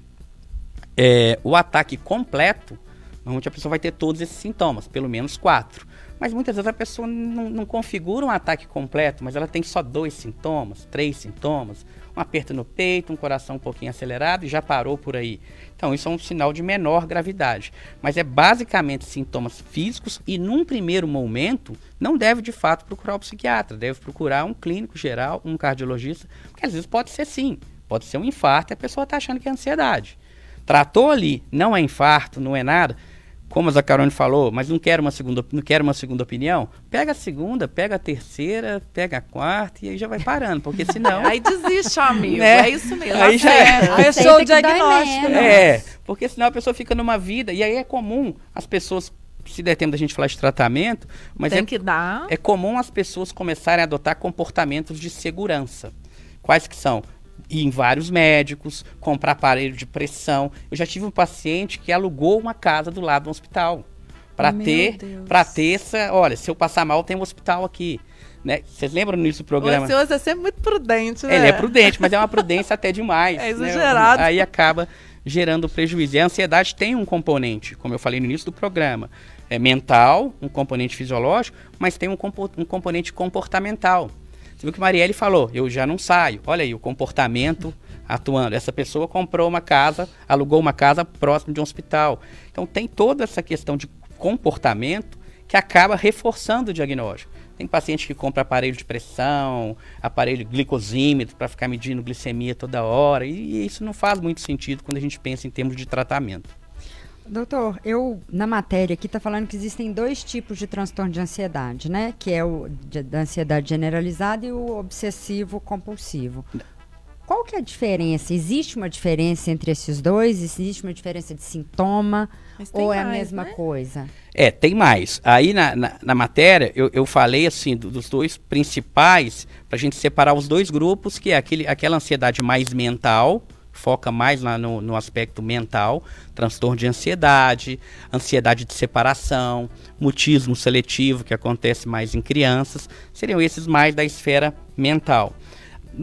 é, o ataque completo, normalmente a pessoa vai ter todos esses sintomas, pelo menos quatro. Mas muitas vezes a pessoa não, não configura um ataque completo, mas ela tem só dois sintomas, três sintomas, um aperto no peito, um coração um pouquinho acelerado e já parou por aí. Então, isso é um sinal de menor gravidade. Mas é basicamente sintomas físicos e, num primeiro momento, não deve de fato procurar o psiquiatra, deve procurar um clínico geral, um cardiologista, porque às vezes pode ser sim, pode ser um infarto e a pessoa está achando que é ansiedade. Tratou ali, não é infarto, não é nada como a Zacarone falou, mas não quero uma segunda, não quero uma segunda opinião, pega a segunda, pega a terceira, pega a quarta e aí já vai parando, porque senão
aí desiste, amigo. Né? É isso mesmo.
Aí já
é, fechou o diagnóstico.
Né? É, porque senão a pessoa fica numa vida e aí é comum as pessoas se der tempo da gente falar de tratamento, mas
Tem
é,
que dar.
é comum as pessoas começarem a adotar comportamentos de segurança. Quais que são? Ir em vários médicos, comprar aparelho de pressão. Eu já tive um paciente que alugou uma casa do lado do hospital para ter, para ter essa, olha, se eu passar mal tem um hospital aqui. Né? Vocês lembram nisso do programa?
O senhor é sempre muito prudente, né?
Ele é prudente, mas é uma prudência até demais.
É exagerado.
Né? Aí acaba gerando prejuízo. E a ansiedade tem um componente, como eu falei no início do programa, é mental, um componente fisiológico, mas tem um, compo um componente comportamental. Viu que Marielle falou, eu já não saio. Olha aí o comportamento atuando. Essa pessoa comprou uma casa, alugou uma casa próximo de um hospital. Então tem toda essa questão de comportamento que acaba reforçando o diagnóstico. Tem paciente que compra aparelho de pressão, aparelho glicosímetro para ficar medindo glicemia toda hora, e isso não faz muito sentido quando a gente pensa em termos de tratamento.
Doutor, eu na matéria aqui está falando que existem dois tipos de transtorno de ansiedade, né? Que é o de, da ansiedade generalizada e o obsessivo compulsivo. Qual que é a diferença? Existe uma diferença entre esses dois? Existe uma diferença de sintoma? Ou é a mesma né? coisa?
É, tem mais. Aí na, na, na matéria eu, eu falei assim do, dos dois principais, para a gente separar os dois grupos, que é aquele, aquela ansiedade mais mental, foca mais lá no, no aspecto mental, transtorno de ansiedade, ansiedade de separação, mutismo seletivo, que acontece mais em crianças, seriam esses mais da esfera mental.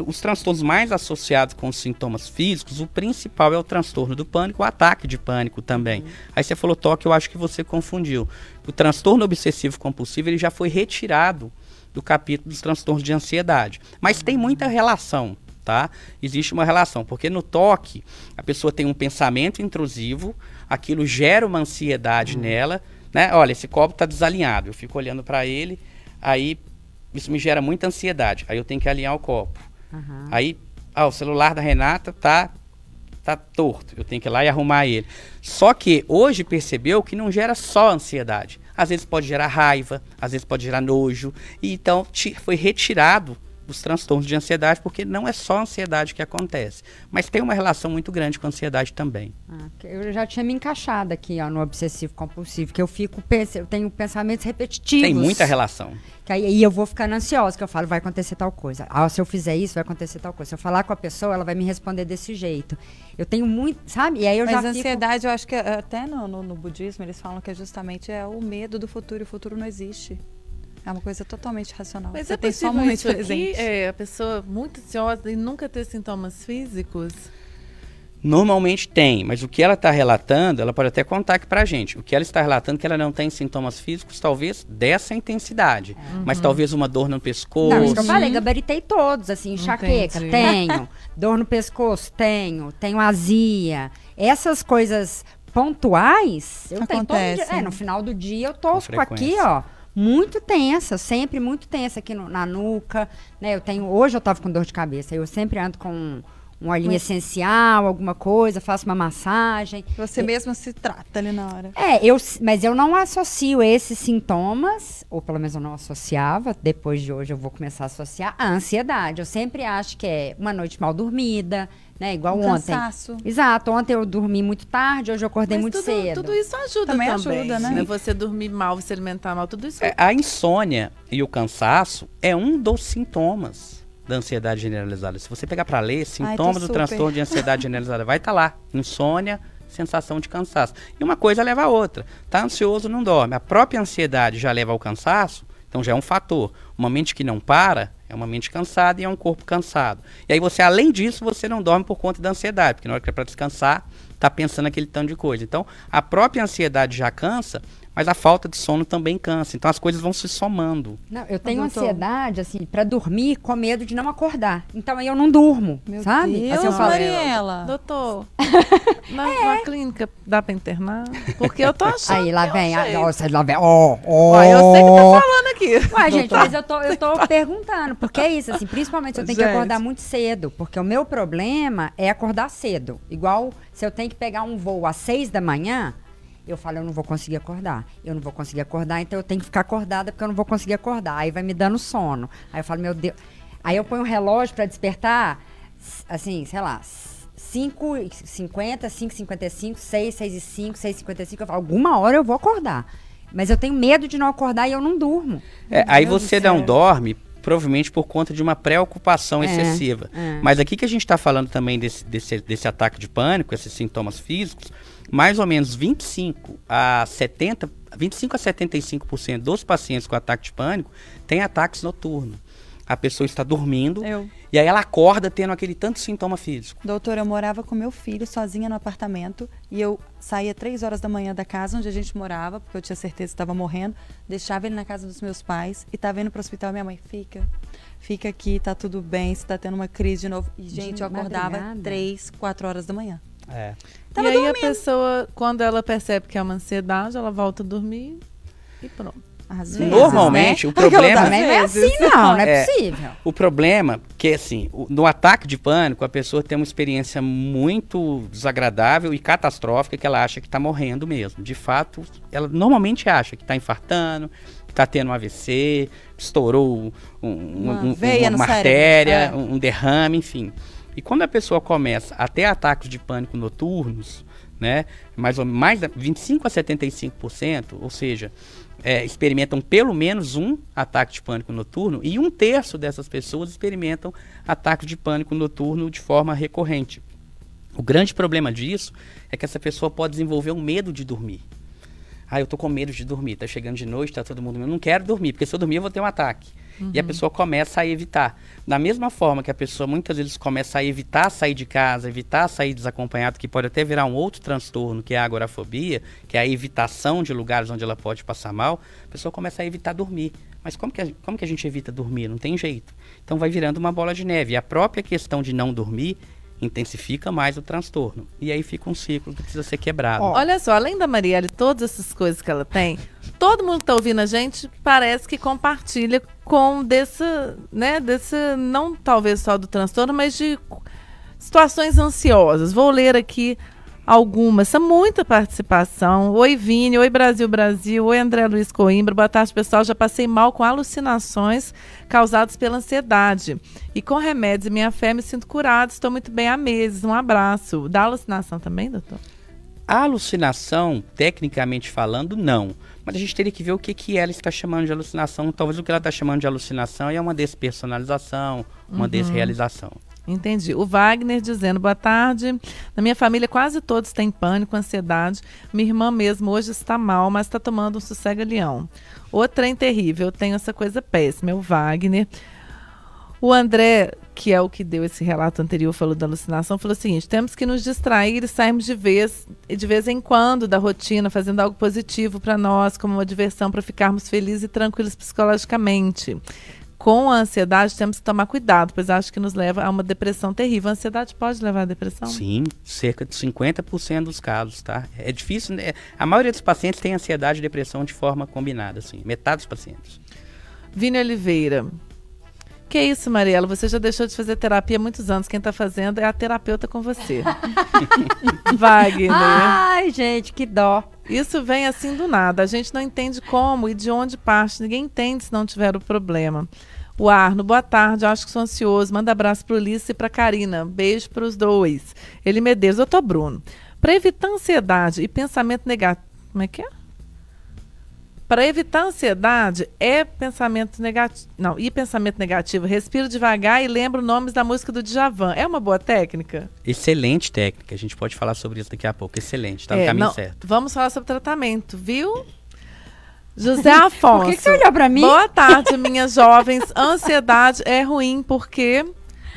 Os transtornos mais associados com os sintomas físicos, o principal é o transtorno do pânico, o ataque de pânico também. Uhum. Aí você falou toque, eu acho que você confundiu. O transtorno obsessivo compulsivo ele já foi retirado do capítulo dos transtornos de ansiedade, mas tem muita relação tá? Existe uma relação, porque no toque a pessoa tem um pensamento intrusivo, aquilo gera uma ansiedade uhum. nela, né? Olha, esse copo está desalinhado, eu fico olhando para ele, aí isso me gera muita ansiedade, aí eu tenho que alinhar o copo. Uhum. Aí, ah, o celular da Renata tá está torto, eu tenho que ir lá e arrumar ele. Só que hoje percebeu que não gera só ansiedade. Às vezes pode gerar raiva, às vezes pode gerar nojo. E então foi retirado os transtornos de ansiedade, porque não é só a ansiedade que acontece, mas tem uma relação muito grande com a ansiedade também.
Ah, eu já tinha me encaixado aqui ó, no obsessivo compulsivo, que eu fico eu tenho pensamentos repetitivos.
Tem muita relação.
Que aí eu vou ficando ansiosa, que eu falo, vai acontecer tal coisa. Ah, se eu fizer isso, vai acontecer tal coisa. Se eu falar com a pessoa, ela vai me responder desse jeito. Eu tenho muito, sabe? E aí eu
Mas
já
a ansiedade, fico... eu acho que até no, no, no budismo eles falam que é justamente é o medo do futuro. E o futuro não existe. É uma coisa totalmente racional.
Mas
Você
é
tem
só
um momento presente.
é, a pessoa muito ansiosa e nunca ter sintomas físicos?
Normalmente tem, mas o que ela está relatando, ela pode até contar aqui pra gente. O que ela está relatando é que ela não tem sintomas físicos, talvez dessa intensidade. Uhum. Mas talvez uma dor no pescoço.
Não, isso que eu falei, gabaritei todos, assim, enxaqueca, Entendi. tenho. dor no pescoço, tenho. Tenho azia. Essas coisas pontuais, eu Acontece. tenho todo dia. É, no final do dia eu tosco aqui, ó muito tensa, sempre muito tensa aqui no, na nuca, né? Eu tenho, hoje eu tava com dor de cabeça, eu sempre ando com um olhinho mas... essencial, alguma coisa, faço uma massagem.
Você mesma se trata ali na hora.
É, eu, mas eu não associo esses sintomas, ou pelo menos eu não associava, depois de hoje eu vou começar a associar a ansiedade. Eu sempre acho que é uma noite mal dormida, né? Igual um ontem.
Cansaço.
Exato. Ontem eu dormi muito tarde, hoje eu acordei
Mas
muito
tudo,
cedo.
Tudo isso ajuda também. também ajuda, né? né? Você dormir mal, se alimentar mal, tudo isso.
É, a insônia e o cansaço é um dos sintomas da ansiedade generalizada. Se você pegar para ler, sintomas do super. transtorno de ansiedade generalizada, vai estar tá lá. Insônia, sensação de cansaço. E uma coisa leva a outra. Tá ansioso, não dorme. A própria ansiedade já leva ao cansaço, então já é um fator. Uma mente que não para é uma mente cansada e é um corpo cansado. E aí você, além disso, você não dorme por conta da ansiedade, porque na hora que é para descansar, tá pensando aquele tanto de coisa. Então, a própria ansiedade já cansa, mas a falta de sono também cansa. Então as coisas vão se somando.
Não, eu tenho ansiedade, assim, para dormir com medo de não acordar. Então aí eu não durmo,
Meu
sabe?
Deus,
assim, eu
falo, Mariela.
Doutor, na, é. na, clínica dá para internar? Porque eu tô achando.
Aí lá vem, a, nossa, lá vem. Ó,
ó. Eu sei que tá falando aqui.
Ué, gente, mas eu tô, eu tô perguntando, porque é isso, assim, principalmente se eu tenho gente. que acordar muito cedo, porque o meu problema é acordar cedo. Igual se eu tenho que pegar um voo às seis da manhã, eu falo, eu não vou conseguir acordar. Eu não vou conseguir acordar, então eu tenho que ficar acordada porque eu não vou conseguir acordar. Aí vai me dando sono. Aí eu falo, meu Deus. Aí eu ponho o relógio para despertar, assim, sei lá, 5h50, 5h55, 6, 6 e 5, 6 55 Eu falo, alguma hora eu vou acordar. Mas eu tenho medo de não acordar e eu não durmo.
É, aí você não dorme, provavelmente por conta de uma preocupação é, excessiva. É. Mas aqui que a gente está falando também desse, desse, desse ataque de pânico, esses sintomas físicos, mais ou menos 25 a 70, 25 a 75% dos pacientes com ataque de pânico têm ataques noturnos. A pessoa está dormindo eu. e aí ela acorda tendo aquele tanto sintoma físico.
Doutor, eu morava com meu filho sozinha no apartamento e eu saía três horas da manhã da casa onde a gente morava, porque eu tinha certeza que estava morrendo, deixava ele na casa dos meus pais e estava indo para o hospital. Minha mãe, fica, fica aqui, tá tudo bem, você está tendo uma crise de novo. E, gente, de eu acordava madrugada. três, quatro horas da manhã.
É.
Tava e aí dormindo. a pessoa, quando ela percebe que é uma ansiedade, ela volta a dormir e pronto.
Às vezes, Normalmente,
né?
o problema.
Também não é assim, não, não é, é possível.
O problema que, assim, no ataque de pânico, a pessoa tem uma experiência muito desagradável e catastrófica que ela acha que está morrendo mesmo. De fato, ela normalmente acha que está infartando, que está tendo um AVC, estourou um, uma, um, uma artéria, é. um derrame, enfim. E quando a pessoa começa a ter ataques de pânico noturnos, né, mais ou mais 25 a 75%, ou seja, é, experimentam pelo menos um ataque de pânico noturno e um terço dessas pessoas experimentam ataques de pânico noturno de forma recorrente. O grande problema disso é que essa pessoa pode desenvolver um medo de dormir. Ah, eu tô com medo de dormir, tá chegando de noite, tá todo mundo, eu não quero dormir, porque se eu dormir eu vou ter um ataque. Uhum. E a pessoa começa a evitar. Da mesma forma que a pessoa muitas vezes começa a evitar sair de casa, evitar sair desacompanhado, que pode até virar um outro transtorno, que é a agorafobia, que é a evitação de lugares onde ela pode passar mal, a pessoa começa a evitar dormir. Mas como que, a, como que a gente evita dormir? Não tem jeito. Então vai virando uma bola de neve. E a própria questão de não dormir intensifica mais o transtorno. E aí fica um ciclo que precisa ser quebrado.
Oh, olha só, além da Marielle, todas essas coisas que ela tem, todo mundo que está ouvindo a gente parece que compartilha com desse, né, desse, não talvez só do transtorno, mas de Situações ansiosas. Vou ler aqui algumas. São muita participação. Oi, Vini. Oi, Brasil, Brasil. Oi, André Luiz Coimbra. Boa tarde, pessoal. Já passei mal com alucinações causadas pela ansiedade. E com remédios e minha fé me sinto curado. Estou muito bem há meses. Um abraço. Dá alucinação também, doutor?
A alucinação, tecnicamente falando, não. Mas a gente teria que ver o que, que ela está chamando de alucinação. Talvez o que ela está chamando de alucinação é uma despersonalização, uma
Uhum.
desrealização.
Entendi. O Wagner dizendo, boa tarde. Na minha família quase todos têm pânico, ansiedade. Minha irmã mesmo hoje está mal, mas está tomando um sossega-leão. O trem terrível, eu tenho essa coisa péssima. É o Wagner. O André, que é o que deu esse relato anterior, falou da alucinação, falou o seguinte: temos que nos distrair e sairmos de vez, de vez em quando da rotina, fazendo algo positivo para nós, como uma diversão para ficarmos felizes e tranquilos psicologicamente. Com a ansiedade, temos que tomar cuidado, pois acho que nos leva a uma depressão terrível. A ansiedade pode levar à depressão?
Sim, cerca de 50% dos casos, tá? É difícil, né? A maioria dos pacientes tem ansiedade e depressão de forma combinada, assim. Metade dos pacientes.
Vini Oliveira. Que isso, Mariela? Você já deixou de fazer terapia há muitos anos. Quem está fazendo é a terapeuta com você. Wagner.
Ai, gente, que dó.
Isso vem assim do nada. A gente não entende como e de onde parte. Ninguém entende se não tiver o problema. O Arno, boa tarde. Eu acho que sou ansioso. Manda abraço pro Ulisses e pra Karina. Beijo pros dois. Ele Medeiros, doutor Bruno. Para evitar ansiedade e pensamento negativo. Como é que é? Para evitar ansiedade é pensamento negativo. Não, e pensamento negativo. Respiro devagar e lembro nomes da música do Djavan. É uma boa técnica?
Excelente técnica. A gente pode falar sobre isso daqui a pouco. Excelente, tá no
É,
caminho
não,
certo.
Vamos falar sobre tratamento, viu? José Afonso.
Por que, que você olhou pra mim?
Boa tarde, minhas jovens. Ansiedade é ruim porque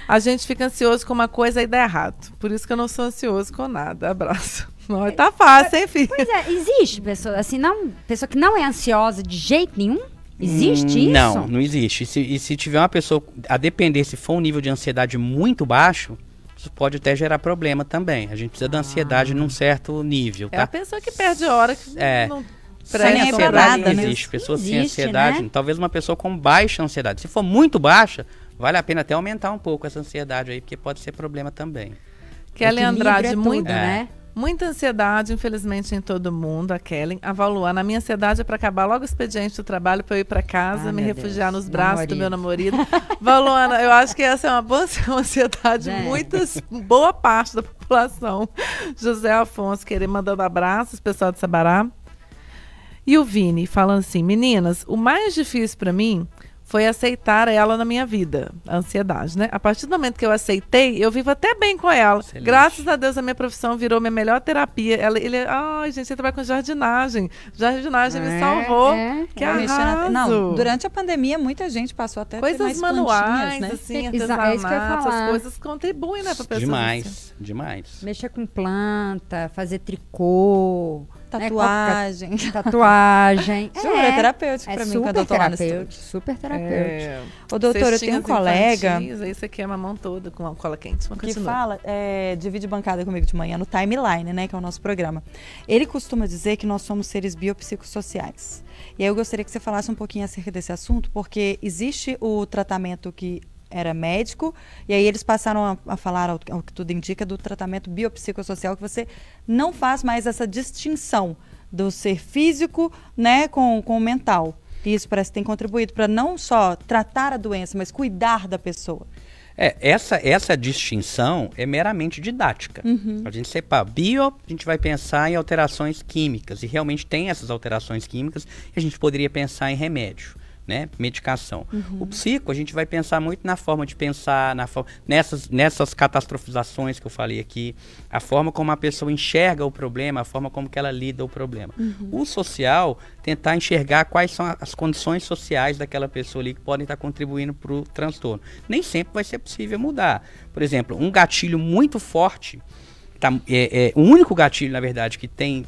a gente fica ansioso com uma coisa e dá errado. Por isso que eu não sou ansioso com nada. Abraço. Não, tá fácil, hein, filho?
Pois é, existe pessoa assim, não, pessoa que não é ansiosa de jeito nenhum? Existe
Hum,
isso?
Não, não existe. E se, e se tiver uma pessoa, a depender se for um nível de ansiedade muito baixo, isso pode até gerar problema também. A gente precisa da ansiedade num certo nível,
É a
tá?
pessoa que perde hora que
É.
não
Sem
é
ansiedade não
né?
existe. Pessoas sem
Existe,
ansiedade,
né?
talvez uma pessoa com baixa ansiedade. Se for muito baixa, vale a pena até aumentar um pouco essa ansiedade aí, porque pode ser problema também.
Kelly Andrade,
é tudo,
muito,
né?
Muita ansiedade, infelizmente, em todo mundo. A Kellen. A Valuana, na minha ansiedade é para acabar logo o expediente do trabalho, para eu ir para casa,
Ah,
me refugiar
Deus.
nos braços do meu
Namorido.
namorado. Valuana, eu acho que essa é uma boa uma ansiedade de
É.
muitas, boa parte da população. José Afonso, querer mandando abraços, pessoal de Sabará. E o Vini falando assim: meninas, o mais difícil para mim foi aceitar ela na minha vida, a ansiedade, né? A partir do momento que eu aceitei, eu vivo até bem com ela.
Excelente.
Graças a Deus, a minha profissão virou minha melhor terapia. Ela, ele, ai, gente, você trabalha com jardinagem. Jardinagem me
É,
salvou.
é.
Que
É,
arraso.
Não, durante a pandemia, muita gente passou até
Coisas
mais
manuais,
né?
assim,
é
artesanato,
falar.
essas coisas contribuem, né, pra pessoa.
Demais, demais.
Mexer com planta, fazer tricô. Né,
Tatuagem.
qualquer- Tatuagem.
Super terapêutico
é
pra mim
super
quando eu tô lá no
terapêutico,
estúdio.
Super terapêutico.
É,
Ô, doutor, eu tenho um colega
infantis, Aí você queima a mão toda com a cola quente. Mas
que
continua.
fala, é, divide bancada comigo de manhã no Timeline, né, que é o nosso programa. Ele costuma dizer que nós somos seres biopsicossociais. E aí eu gostaria que você falasse um pouquinho acerca desse assunto, porque existe o tratamento que era médico, e aí eles passaram a, a falar, ao, ao que tudo indica, do tratamento biopsicossocial, que você não faz mais essa distinção do ser físico né, com, com o mental. E isso parece que tem contribuído para não só tratar a doença, mas cuidar da pessoa.
É, essa, essa distinção é meramente didática. A gente separa bio, a gente vai pensar em alterações químicas, e realmente tem essas alterações químicas, e a gente poderia pensar em remédio, né? Medicação. O psico, a gente vai pensar muito na forma de pensar, na forma, nessas, nessas catastrofizações que eu falei aqui, a forma como a pessoa enxerga o problema, a forma como que ela lida o problema. O social, tentar enxergar quais são as condições sociais daquela pessoa ali que podem estar contribuindo para o transtorno. Nem sempre vai ser possível mudar. Por exemplo, um gatilho muito forte, tá, é, é, o único gatilho, na verdade, que tem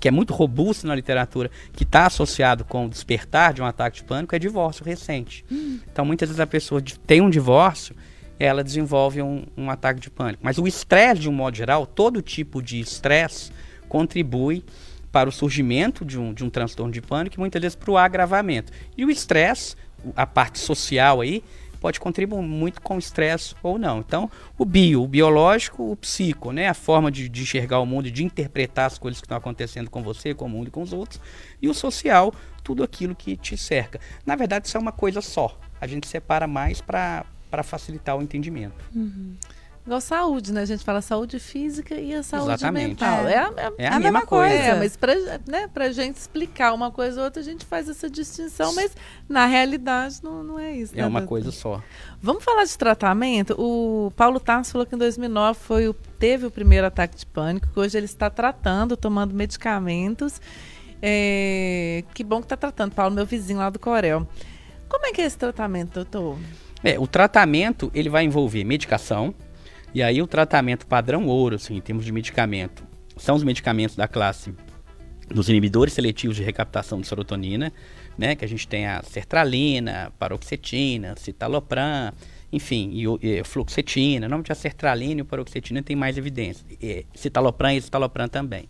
que é muito robusto na literatura, que está associado com o despertar de um ataque de pânico, é divórcio recente. Então, muitas vezes a pessoa tem um divórcio, ela desenvolve um, um ataque de pânico. Mas o estresse, de um modo geral, todo tipo de estresse contribui para o surgimento de um, de um transtorno de pânico e muitas vezes para o agravamento. E o estresse, a parte social aí, pode contribuir muito com o estresse ou não. Então, o bio, o biológico, o psico, né? A forma de, de enxergar o mundo de interpretar as coisas que estão acontecendo com você, com o mundo e com os outros. E o social, tudo aquilo que te cerca. Na verdade, isso é uma coisa só. A gente separa mais para facilitar o entendimento.
Uhum. Igual saúde, né? A gente fala saúde física e a saúde
Exatamente.
mental.
É.
É, a,
É a, mesma, coisa.
É, mas pra, né, pra gente explicar uma coisa ou outra, a gente faz essa distinção, mas na realidade não, não é isso.
É
né,
uma
doutor?
coisa só.
Vamos falar de tratamento? O Paulo Tarso falou que em 2009 foi o, teve o primeiro ataque de pânico, que hoje ele está tratando, tomando medicamentos. É, que bom que está tratando, Paulo, meu vizinho lá do Corel. Como é que é esse tratamento, doutor?
É, o tratamento ele vai envolver medicação, e aí o tratamento padrão ouro, assim, em termos de medicamento, são os medicamentos da classe dos inibidores seletivos de recaptação de serotonina, né, que a gente tem a sertralina, paroxetina, citalopram, enfim, e, e fluoxetina, o nome de sertralina e paroxetina tem mais evidência, e, citalopram e citalopram também.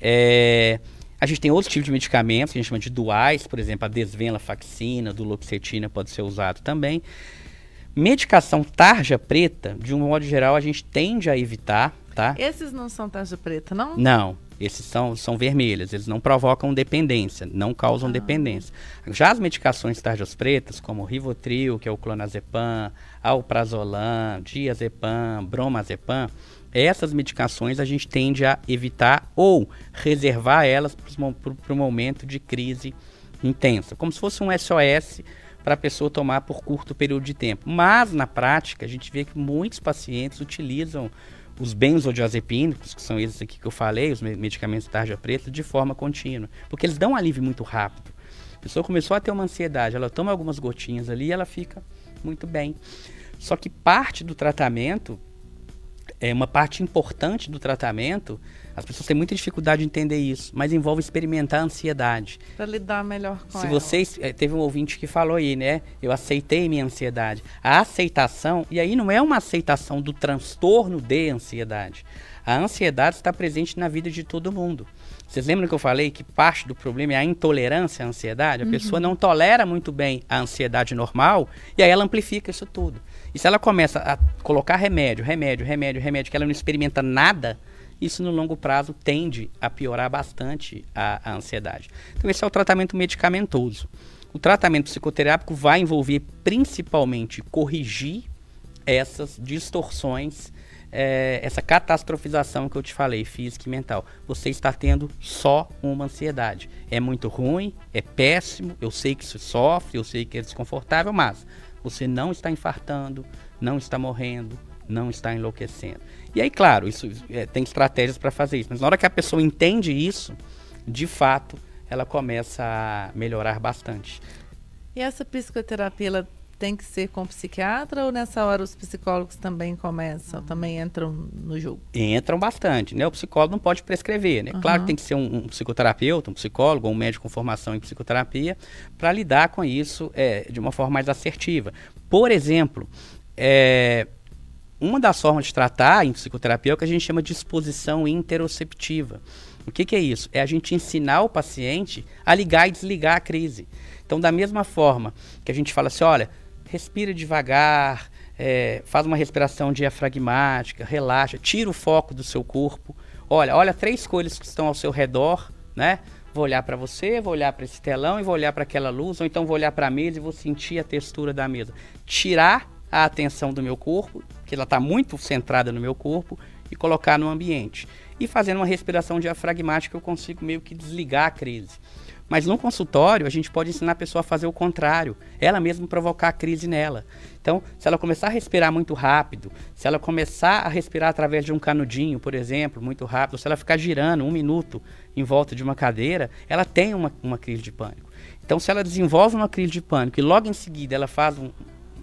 É, a gente tem outros tipos de medicamentos que a gente chama de duais, por exemplo, a desvenlafaxina, duloxetina pode ser usado também. Medicação tarja preta, de um modo geral, a gente tende a evitar, tá?
Esses não são tarja preta, não?
Não, esses são, são vermelhas, eles não provocam dependência, não causam dependência. Já as medicações tarjas pretas, como o Rivotril, que é o clonazepam, alprazolam, diazepam, bromazepam, essas medicações a gente tende a evitar ou reservar elas para o momento de crise intensa, como se fosse um SOS para a pessoa tomar por curto período de tempo. Mas na prática, a gente vê que muitos pacientes utilizam os benzodiazepínicos, que são esses aqui que eu falei, os me- medicamentos tarja preta, de forma contínua, porque eles dão um alívio muito rápido. A pessoa começou a ter uma ansiedade, ela toma algumas gotinhas ali e ela fica muito bem. Só que parte do tratamento, é uma parte importante do tratamento, as pessoas têm muita dificuldade de entender isso, mas envolve experimentar a ansiedade.
Para lidar melhor com
Se
ela.
vocês. eh, Teve um ouvinte que falou aí, né? Eu aceitei minha ansiedade. A aceitação, e aí não é uma aceitação do transtorno de ansiedade. A ansiedade está presente na vida de todo mundo. Vocês lembram que eu falei que parte do problema é a intolerância à ansiedade? A pessoa não tolera muito bem a ansiedade normal e aí ela amplifica isso tudo. E se ela começa a colocar remédio, remédio, remédio, remédio, que ela não experimenta nada, isso no longo prazo tende a piorar bastante a, a ansiedade. Então esse é o tratamento medicamentoso. O tratamento psicoterápico vai envolver principalmente corrigir essas distorções, eh, essa catastrofização que eu te falei, física e mental. Você está tendo só uma ansiedade. É muito ruim, é péssimo, eu sei que você sofre, eu sei que é desconfortável, mas você não está infartando, não está morrendo, não está enlouquecendo. E aí, claro, isso eh, tem estratégias para fazer isso, mas na hora que a pessoa entende isso, de fato, ela começa a melhorar bastante.
E essa psicoterapia ela tem que ser com psiquiatra ou nessa hora os psicólogos também começam, também entram no jogo?
entram bastante, né? O psicólogo não pode prescrever, né? Claro que tem que ser um, um psicoterapeuta, um psicólogo, ou um médico com formação em psicoterapia, para lidar com isso é, de uma forma mais assertiva. Por exemplo, é, uma das formas de tratar em psicoterapia é o que a gente chama de exposição interoceptiva. O que, que é isso? É a gente ensinar o paciente a ligar e desligar a crise. Então, da mesma forma que a gente fala assim, olha, respira devagar, é, faz uma respiração diafragmática, relaxa, tira o foco do seu corpo. Olha, olha três coisas que estão ao seu redor, né? Vou olhar para você, vou olhar para esse telão e vou olhar para aquela luz, ou então vou olhar para a mesa e vou sentir a textura da mesa. Tirar a atenção do meu corpo, que ela está muito centrada no meu corpo, e colocar no ambiente. E fazendo uma respiração diafragmática, eu consigo meio que desligar a crise. Mas no consultório, a gente pode ensinar a pessoa a fazer o contrário, ela mesma provocar a crise nela. Então, se ela começar a respirar muito rápido, se ela começar a respirar através de um canudinho, por exemplo, muito rápido, se ela ficar girando um minuto em volta de uma cadeira, ela tem uma, uma crise de pânico. Então, se ela desenvolve uma crise de pânico e logo em seguida ela faz um,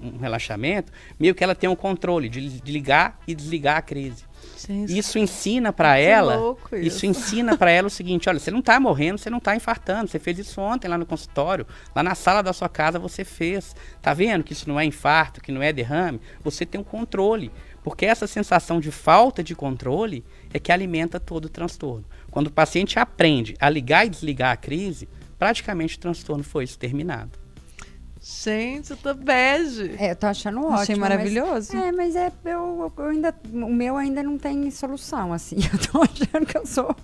um relaxamento, meio que ela tem um controle de, de ligar e desligar a crise.
Gente,
Isso ensina para ela, isso.
isso.
ensina para ela o seguinte, olha, você não está morrendo, você não está infartando, você fez isso ontem lá no consultório, lá na sala da sua casa você fez. Tá vendo que isso não é infarto, que não é derrame? Você tem um controle, porque essa sensação de falta de controle é que alimenta todo o transtorno. Quando o paciente aprende a ligar e desligar a crise, praticamente o transtorno foi exterminado.
Gente, eu tô bege.
É, eu tô achando ótimo.
Achei
mas-
maravilhoso.
é, mas é, eu, eu ainda, o meu ainda não tem solução, assim. Eu tô achando que eu sou.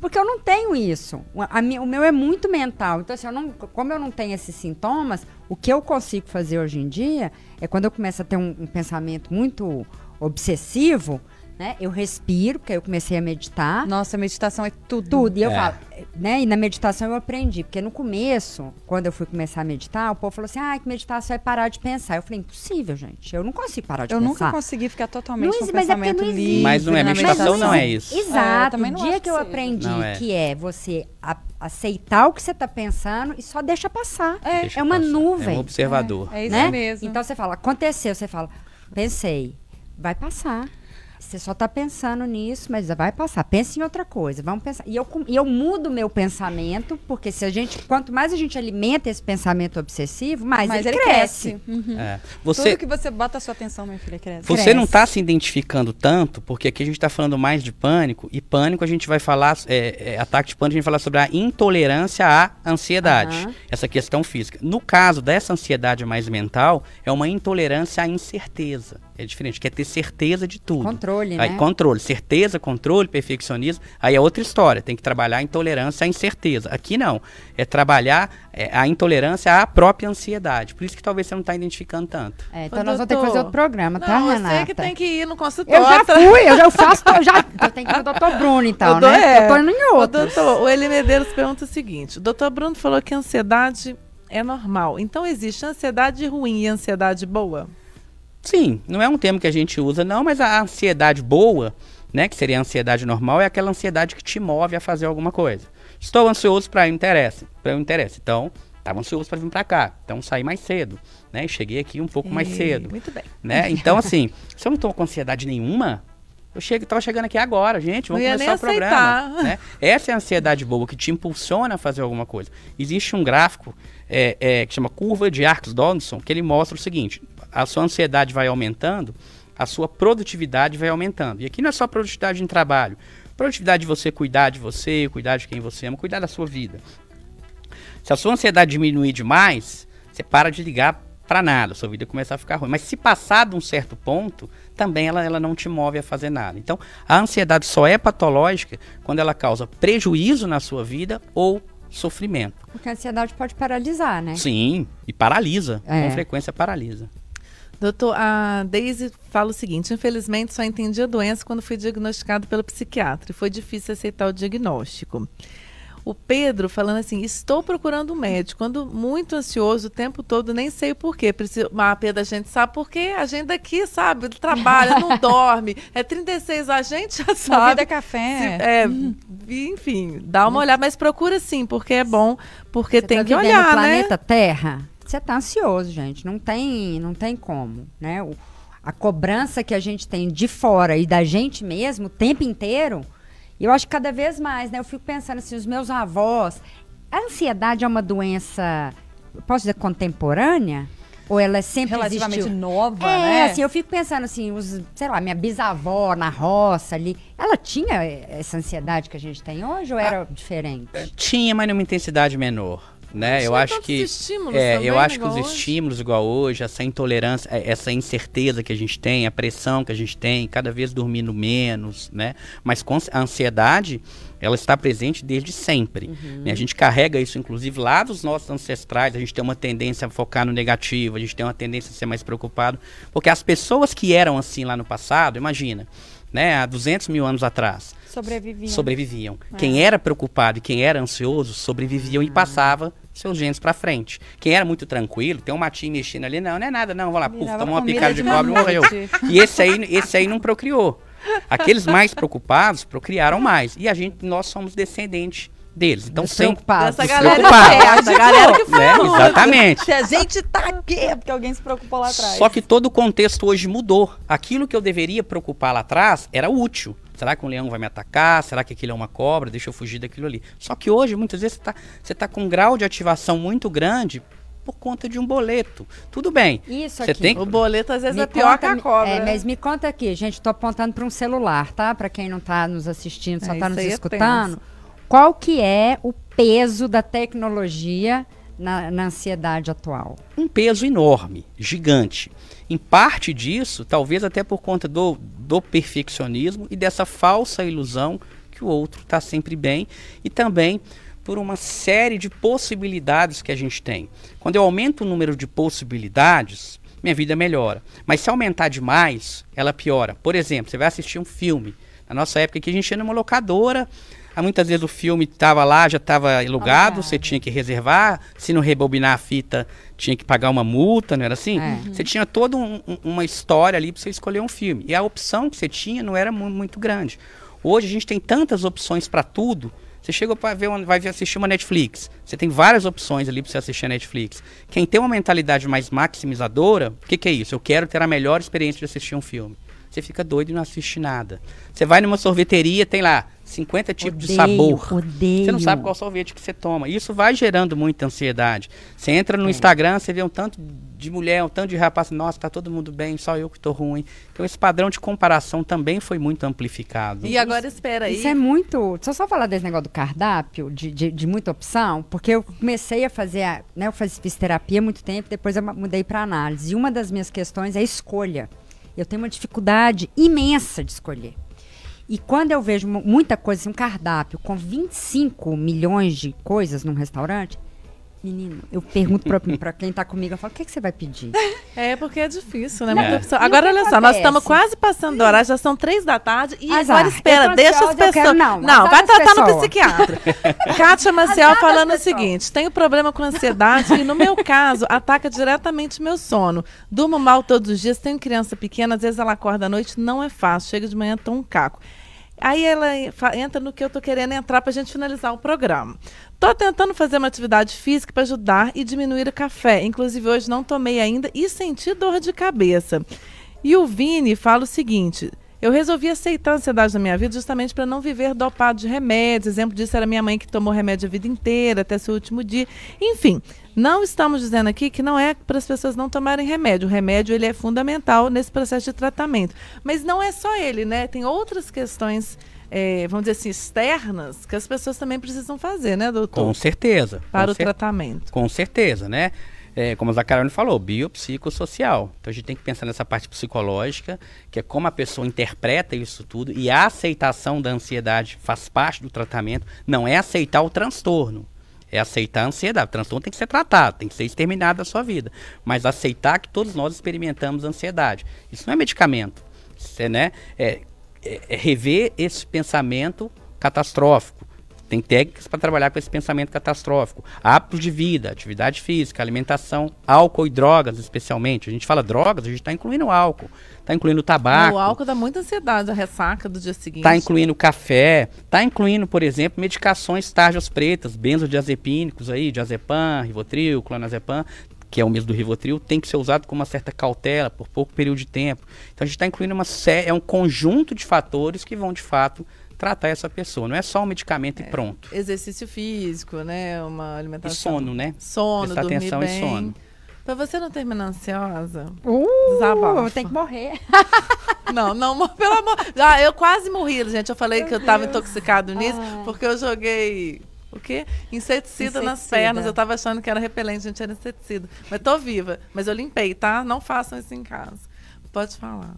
Porque eu não tenho isso. O- a mi- o meu é muito mental. Então, assim, eu não, como eu não tenho esses sintomas, o que eu consigo fazer hoje em dia é quando eu começo a ter um, um pensamento muito obsessivo, né? Eu respiro, porque aí eu comecei a meditar.
Nossa, meditação é tudo.
Tudo. E eu
É.
falo, né? E na meditação eu aprendi, porque no começo, quando eu fui começar a meditar, o povo falou assim: ah, que meditação é parar de pensar. Eu falei, impossível, gente. Eu não consigo parar de
Eu
pensar.
nunca consegui ficar totalmente
Não
com o
existe, mas é
pensamento
não existe.
livre.
Mas não é meditação, não é isso.
É, eu
Exato.
também
o
não
dia que eu aprendi
Não é.
que é você a- aceitar o que você está pensando e só deixa passar. É,
Deixa
uma
passar.
nuvem.
É um observador.
É isso
né?
mesmo.
Então você fala, aconteceu, você fala, pensei, vai passar. Você só está pensando nisso, mas vai passar. Pense em outra coisa. Vamos pensar. E eu, e eu mudo meu pensamento, porque se a gente, quanto mais a gente alimenta esse pensamento obsessivo, mais
Mas
ele,
ele
cresce.
cresce. Uhum.
É.
Tudo
Você,
que você bota a sua atenção, minha filha, cresce.
Você
Cresce.
não está se identificando tanto, porque aqui a gente está falando mais de pânico, e pânico a gente vai falar, é, é, ataque de pânico, a gente vai falar sobre a intolerância à ansiedade,
Aham.
essa questão física. No caso dessa ansiedade mais mental, é uma intolerância à incerteza. É diferente, quer ter certeza de tudo.
Controle,
Aí,
né?
controle, certeza, controle, perfeccionismo, aí é outra história, tem que trabalhar a intolerância à incerteza. Aqui não, é trabalhar é, a intolerância à própria ansiedade. Por isso que talvez você não está identificando tanto.
É, então
Ô,
nós vamos ter que
doutor,
fazer outro programa, tá,
não,
Renata?
você que tem que ir no consultório.
Eu já fui, eu já faço, eu já eu tenho que ir no doutor Bruno, então,
O do-
né?
é.
Eu tô indo em
O
outros.
doutor, o Eli Medeiros pergunta o seguinte: o doutor Bruno falou que a ansiedade é normal. Então existe ansiedade ruim e ansiedade boa?
Sim, não é um termo que a gente usa, não, mas a ansiedade boa, né, que seria a ansiedade normal, é aquela ansiedade que te move a fazer alguma coisa. Estou ansioso para ir interessa, para eu interessa. Então, estava ansioso para vir para cá, então saí mais cedo, né? E cheguei aqui um pouco mais
E-
cedo,
Muito bem.
né? Então, assim, se eu não estou com ansiedade nenhuma, eu chego, tava chegando aqui agora, gente, vamos começar o programa. né? Essa é a ansiedade boa que te impulsiona a fazer alguma coisa. Existe um gráfico é, é, que chama curva de Arcs-Dodson, que ele mostra o seguinte: a sua ansiedade vai aumentando, a sua produtividade vai aumentando. E aqui não é só produtividade em trabalho, produtividade de você cuidar de você, cuidar de quem você ama, cuidar da sua vida. Se a sua ansiedade diminuir demais, você para de ligar para nada, sua vida começa a ficar ruim. Mas se passar de um certo ponto, também ela, ela não te move a fazer nada. Então, a ansiedade só é patológica quando ela causa prejuízo na sua vida ou sofrimento.
Porque a ansiedade pode paralisar, né?
Sim, e paralisa.
É.
Com frequência paralisa.
Doutor, a Daisy fala o seguinte: infelizmente só entendi a doença quando fui diagnosticado pelo psiquiatra e foi difícil aceitar o diagnóstico. O Pedro falando assim: estou procurando um médico, ando muito ansioso o tempo todo, nem sei o porquê. Preciso... Mas Pedro, a gente sabe porque a gente daqui, sabe, trabalha, não dorme. É 36 a gente já
Uma
sabe.
vida é café.
Se- é, enfim, dá uma olhada, mas procura sim, porque é bom, porque
Você
tem
tá
que olhar,
no
né?
planeta Terra, você tá ansioso, gente. Não tem, não tem como, né? O- a cobrança que a gente tem de fora e da gente mesmo o tempo inteiro, e eu acho que cada vez mais, né? Eu fico pensando assim, os meus avós, a ansiedade é uma doença, posso dizer, contemporânea? Ou ela é sempre
Relativamente
existiu?
nova,
É,
né?
assim, eu fico pensando assim, os, sei lá, minha bisavó na roça ali, ela tinha essa ansiedade que a gente tem hoje ou era diferente?
Tinha, mas numa intensidade menor. Né? Eu acho que é,
também,
eu acho que os
hoje.
estímulos igual hoje, essa intolerância, é, essa incerteza que a gente tem, a pressão que a gente tem, cada vez dormindo menos, né? Mas com a ansiedade, ela está presente desde sempre. né? A gente carrega isso, inclusive, lá dos nossos ancestrais. A gente tem uma tendência a focar no negativo, a gente tem uma tendência a ser mais preocupado. Porque as pessoas que eram assim lá no passado, imagina, né? Há 200 mil anos atrás,
Sobreviviam.
sobreviviam. Quem era preocupado e quem era ansioso sobreviviam e passava seus genes pra frente. Quem era muito tranquilo, tem um matinho mexendo ali, não, não é nada, não, vou lá, puf, tomou uma picada de
de
cobre e morreu. E esse aí, esse aí não procriou. Aqueles mais preocupados procriaram mais. E a gente, nós somos descendentes deles. Então, sem
Despreocupados.
Dessa galera
Despreocupado.
certa, a galera que
né?
foi.
Exatamente.
Se a gente tá aqui, é porque alguém se preocupou lá atrás.
Só que todo o contexto hoje mudou. Aquilo que eu deveria preocupar lá atrás era útil. Será que um leão vai me atacar? Será que aquilo é uma cobra? Deixa eu fugir daquilo ali. Só que hoje, muitas vezes, você está você tá com um grau de ativação muito grande por conta de um boleto. Tudo bem.
Isso
Você
aqui.
tem
O boleto às vezes
Me
é pior
conta,
que a cobra.
É,
né?
mas me conta aqui, gente, tô apontando para um celular, tá? Para quem não tá nos assistindo, só
É,
tá
isso
nos
é
escutando.
tenso.
Qual que é o peso da tecnologia na, na ansiedade atual?
um peso enorme, gigante. Em parte disso, talvez até por conta do, do perfeccionismo e dessa falsa ilusão que o outro está sempre bem, e também por uma série de possibilidades que a gente tem. Quando eu aumento o número de possibilidades, minha vida melhora. Mas se aumentar demais, ela piora. Por exemplo, você vai assistir um filme. Na nossa época aqui a gente ia numa locadora, Aí muitas vezes o filme estava lá, já estava alugado, você tinha que reservar. Se não rebobinar a fita, tinha que pagar uma multa, não era assim?
É.
Você tinha toda um- um- uma história ali para você escolher um filme. E a opção que você tinha não era mu- muito grande. Hoje a gente tem tantas opções para tudo. Você chega para ver, uma- vai assistir uma Netflix. Você tem várias opções ali para você assistir a Netflix. Quem tem uma mentalidade mais maximizadora, o que, que é isso? Eu quero ter a melhor experiência de assistir um filme. Você fica doido e não assiste nada. Você vai numa sorveteria, tem lá 50 tipos de
Odeio,
sabor.
Odeio.
Você não sabe qual sorvete que você toma. Isso vai gerando muita ansiedade. Você entra no Instagram, você vê um tanto de mulher, um tanto de rapaz, nossa, tá todo mundo bem, só eu que tô ruim. Então esse padrão de comparação também foi muito amplificado.
E agora espera aí.
Isso é muito. Deixa eu só falar desse negócio do cardápio, de, de, de muita opção, porque eu comecei a fazer, a- né, eu fiz terapia há muito tempo, depois eu mudei para análise. E uma das minhas questões é a escolha. Eu tenho uma dificuldade imensa de escolher. E quando eu vejo mu- muita coisa, assim, um cardápio com 25 milhões de coisas num restaurante, menino, eu pergunto para quem tá comigo, eu falo, o que, que você vai pedir?
É, porque é difícil, né?
Não.
Agora, olha só, nós estamos quase passando do horário, já são três da tarde. E
Azar.
agora espera, deixa as pessoas.
quero- não,
não vai tratar no
pessoas.
psiquiatra. Kátia Maciel
Azar
falando o seguinte: tenho problema com ansiedade e, no meu caso, ataca diretamente meu sono. Durmo mal todos os dias, tenho criança pequena, às vezes ela acorda à noite, não é fácil. Chega de manhã, tô um caco. Aí ela entra no que eu tô querendo entrar pra gente finalizar o programa. Tô tentando fazer uma atividade física para ajudar e diminuir o café. Inclusive, hoje não tomei ainda e senti dor de cabeça. E o Vini fala o seguinte: eu resolvi aceitar a ansiedade na minha vida justamente para não viver dopado de remédios. Exemplo disso era minha mãe que tomou remédio a vida inteira, até seu último dia. Enfim, não estamos dizendo aqui que não é para as pessoas não tomarem remédio. O remédio ele é fundamental nesse processo de tratamento. Mas não é só ele, né? Tem outras questões, eh, vamos dizer assim, externas que as pessoas também precisam fazer, né, doutor?
Com certeza.
para
com
o
cer-
tratamento.
Com certeza, né? É, como a Carolina falou, biopsicossocial. Então a gente tem que pensar nessa parte psicológica, que é como a pessoa interpreta isso tudo, e a aceitação da ansiedade faz parte do tratamento, não é aceitar o transtorno. É aceitar a ansiedade. O transtorno tem que ser tratado, tem que ser exterminado da sua vida. Mas aceitar que todos nós experimentamos ansiedade. Isso não é medicamento. Isso é, né, é, é- é rever esse pensamento catastrófico. Tem técnicas para trabalhar com esse pensamento catastrófico. Hábitos de vida, atividade física, alimentação, álcool e drogas, especialmente. A gente fala drogas, a gente está incluindo álcool, está incluindo tabaco.
O álcool dá muita ansiedade, a ressaca do dia seguinte.
Está incluindo café, está incluindo, por exemplo, medicações tarjas pretas, benzodiazepínicos aí, diazepam, rivotril, clonazepam, que é o mesmo do rivotril, tem que ser usado com uma certa cautela por pouco período de tempo. Então a gente está incluindo uma série, é um conjunto de fatores que vão de fato tratar essa pessoa. Não é só um medicamento e pronto.
Exercício físico, né? Uma
E
alimentação.
sono, né?
Sono,
Prestar
dormir
atenção
bem.
em sono.
Pra você não terminar ansiosa.
Uh,
Desabafa.
tem que morrer.
Não, não, pelo amor. Ah, eu quase morri, gente. Eu falei que eu tava intoxicado nisso,
Ah.
porque eu joguei. O quê? Inseticida, nas
Inseticida.
pernas. Eu tava achando que era repelente, gente, era inseticida. Mas tô viva. Mas eu limpei, tá? Não façam isso em casa. Pode falar.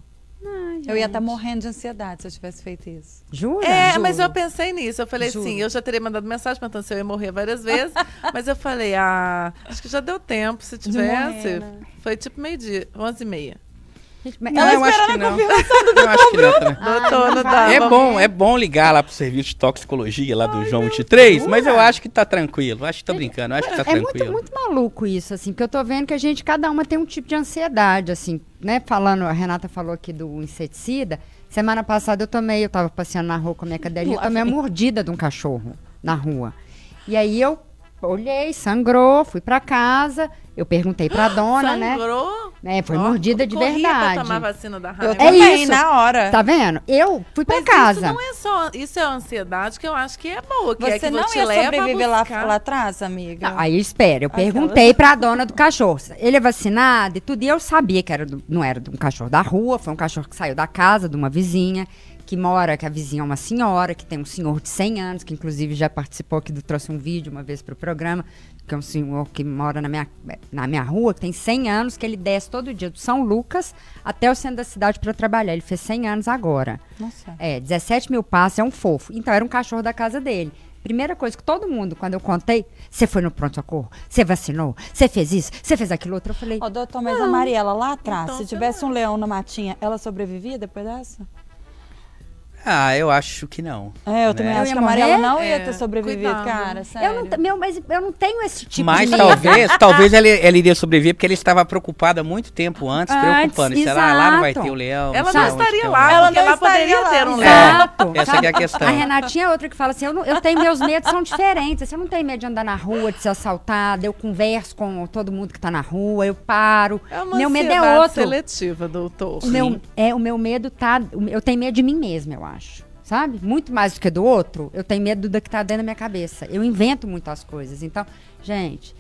Eu ia estar morrendo de ansiedade se eu tivesse feito isso.
Jura?
É,
Juro.
mas eu pensei nisso. Eu falei
Juro.
assim, eu já teria mandado mensagem perguntando se eu ia morrer várias vezes. mas eu falei, ah, acho que já deu tempo. Se tivesse.
morrer, né?
Foi tipo meio-dia, 11 e meia.
Gente, mas
Não,
ela
eu acho que
esperando a
não.
confirmação.
Eu acho que não também.
Doutor, não dá.
É bom, é bom ligar lá pro serviço de toxicologia lá do João 23, mas eu acho que tá tranquilo. Acho que tô brincando, eu acho que tá
É muito,
tranquilo.
muito maluco isso, assim, porque eu tô vendo que a gente, cada uma tem um tipo de ansiedade, assim, né? Falando, a Renata falou aqui do inseticida. Semana passada eu tomei, eu tava passeando na rua com a minha cadelinha, eu tomei a mordida de um cachorro na rua. E aí eu olhei, sangrou, fui pra casa, eu perguntei pra dona, né?
Sangrou?
É, foi
Ó,
mordida de
corria
verdade.
Pra tomar vacina da
Eu
raiva.
É
também,
isso.
na hora.
Tá vendo? Eu fui pra
Mas
casa.
isso não é só. Isso é a ansiedade que eu acho que é boa. Que é
Você
que
não
te
ia sobreviver lá, lá atrás, amiga?
Não, aí espera, eu
Aquela-
perguntei pra dona do cachorro. Ele é vacinado e tudo, e eu sabia que era do- não era de um cachorro da rua, foi um cachorro que saiu da casa de uma vizinha, que mora, que a vizinha é uma senhora, que tem um senhor de 100 anos, que inclusive já participou aqui, do, trouxe um vídeo uma vez para o programa, que é um senhor que mora na minha, na minha rua, que tem 100 anos, que ele desce todo dia do São Lucas até o centro da cidade para trabalhar. Ele fez 100 anos agora.
Nossa.
É, 17 mil passos, é um fofo. Então, era um cachorro da casa dele. Primeira coisa que todo mundo, quando eu contei, você foi no pronto-socorro, você vacinou, você fez isso, você fez aquilo outro. Eu falei,
Ó, doutor, mas a Mariela lá atrás,
Então,
se tivesse um leão na matinha, ela sobrevivia depois dessa?
Ah, eu acho que não.
É, eu também
Né?
Eu
acho que a Mariela não ia
É,
ter sobrevivido,
cuidado.
cara. Sério.
eu não, meu, mas eu não tenho esse tipo
Mas
de medo.
talvez, talvez ela, ela iria sobreviver porque ela estava preocupada há muito tempo antes,
Antes,
preocupando. Será lá não vai
exato.
ter o leão?
Ela
sei
não estaria lá.
Ela
porque lá
estaria
poderia
lá.
ter um
É.
leão.
Exato.
Essa é a questão.
A Renatinha é outra que fala assim, eu, não- eu tenho, meus medos são diferentes. Assim, eu não tenho medo de andar na rua, de ser assaltada. Eu converso com todo mundo que tá na rua, eu paro.
É uma
meu medo é outro.
seletiva, doutor.
O meu, é, o meu medo tá. Eu tenho medo de mim mesma, eu acho. Sabe? Muito mais do que do outro, eu tenho medo do que tá dentro da minha cabeça. Eu invento muitas coisas. Então, gente,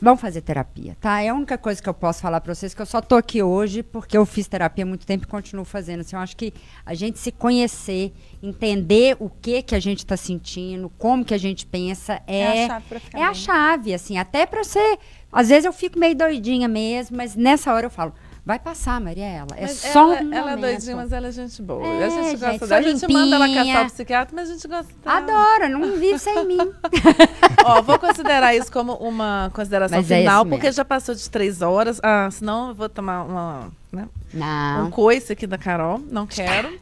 vamos fazer terapia, tá? É a única coisa que eu posso falar pra vocês, que eu só tô aqui hoje porque eu fiz terapia há muito tempo e continuo fazendo. Assim, eu acho que a gente se conhecer, entender o que que a gente tá sentindo, como que a gente pensa, é,
É a chave
é a chave, assim, até pra ser. Às vezes eu fico meio doidinha mesmo, mas nessa hora eu falo, vai passar, Mariela. É
Mas
só
ela,
um
ela é doidinha, mas ela é gente boa.
É,
a gente
gente,
gosta dela. A gente manda ela
limpinha.
caçar o psiquiatra, mas a gente gosta dela.
Adora, não vive sem mim.
Ó, vou considerar isso como uma consideração
Mas é
final,
isso
porque já passou de três horas. Ah, senão eu vou tomar uma, né, um
Não.
coice aqui da Carol. Não quero.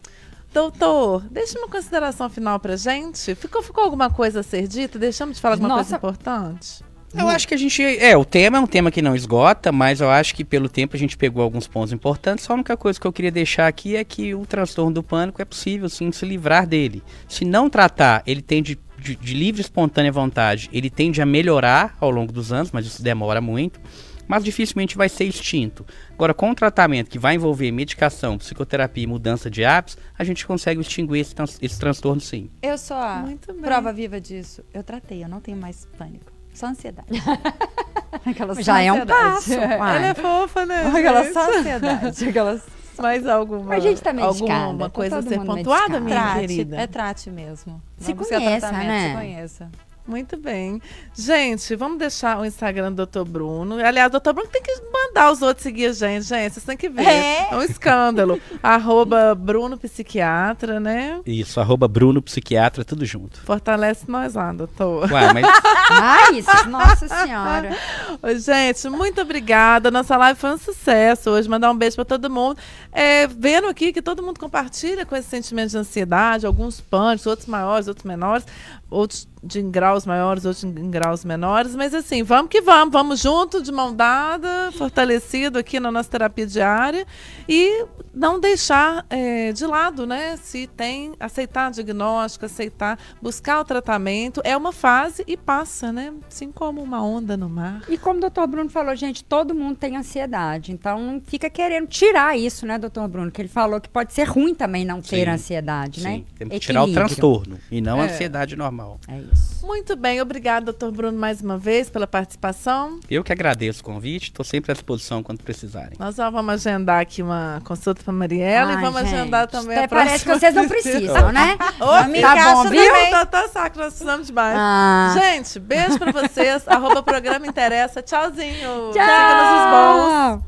Doutor, deixa uma consideração final pra gente. Ficou, ficou alguma coisa a ser dita? Deixamos de falar alguma coisa
Nossa.
importante?
Eu acho que a gente. É, o tema é um tema que não esgota, mas eu acho que pelo tempo a gente pegou alguns pontos importantes. Só a única coisa que eu queria deixar aqui é que o transtorno do pânico é possível sim se livrar dele. Se não tratar, ele tende de, de livre e espontânea vontade, ele tende a melhorar ao longo dos anos, mas isso demora muito. Mas dificilmente vai ser extinto. Agora, com o tratamento que vai envolver medicação, psicoterapia e mudança de hábitos, a gente consegue extinguir esse, esse transtorno sim.
Eu sou a prova viva disso. Eu tratei, eu não tenho mais pânico. Só ansiedade. Aquela só
Já é um
ansiedade.
passo. uai.
Ela é fofa, né?
Aquela só ansiedade. Aquela
Mais alguma,
A gente tá
alguma
medicada,
coisa a ser pontuada,
medicado.
minha
trate,
querida?
É trate mesmo.
Se
buscar
conheça, né?
Se conheça.
Muito bem. Gente, vamos deixar o Instagram do Dr. Bruno. Aliás, o Dr. Bruno tem que mandar os outros seguir a gente, gente. Vocês têm que ver.
É.
um escândalo. Arroba Bruno Psiquiatra, né?
Isso, arroba Bruno Psiquiatra, tudo junto.
Fortalece nós lá, doutor.
Ué, mas
Mas, nossa senhora.
Gente, muito obrigada. Nossa live foi um sucesso hoje. Mandar um beijo para todo mundo. É, vendo aqui que todo mundo compartilha com esse sentimento de ansiedade, alguns pânicos, outros maiores, outros menores, outros de em graus maiores, outros em graus menores. Mas assim, vamos que vamos, vamos junto, de mão dada, fortalecido aqui na nossa terapia diária e não deixar é, de lado, né? Se tem, aceitar diagnóstico, aceitar, buscar o tratamento. É uma fase e passa, né? Assim como uma onda no mar.
E como o doutor Bruno falou, gente, todo mundo tem ansiedade. Então não fica querendo tirar isso, né, doutor Bruno? Que ele falou que pode ser ruim também não ter
Sim,
ansiedade, né?
sim, temos que tirar o
Equilíbrio.
transtorno e não a
É.
ansiedade normal.
É isso.
Muito bem, obrigada, doutor Bruno, mais uma vez pela participação.
Eu que agradeço o convite, estou sempre à disposição quando precisarem.
Nós já vamos agendar aqui uma consulta para Mariela e
Ai,
vamos
gente,
agendar também
até
a
parece que
próxima
vocês não precisam, né?
Ô, tá
encaixa
bom, viu?
também.
Tá, tá saco, nós precisamos demais.
Ah.
Gente, beijo pra vocês. arroba programa interessa. Tchauzinho.
Tchau.
Siga-nos os bons.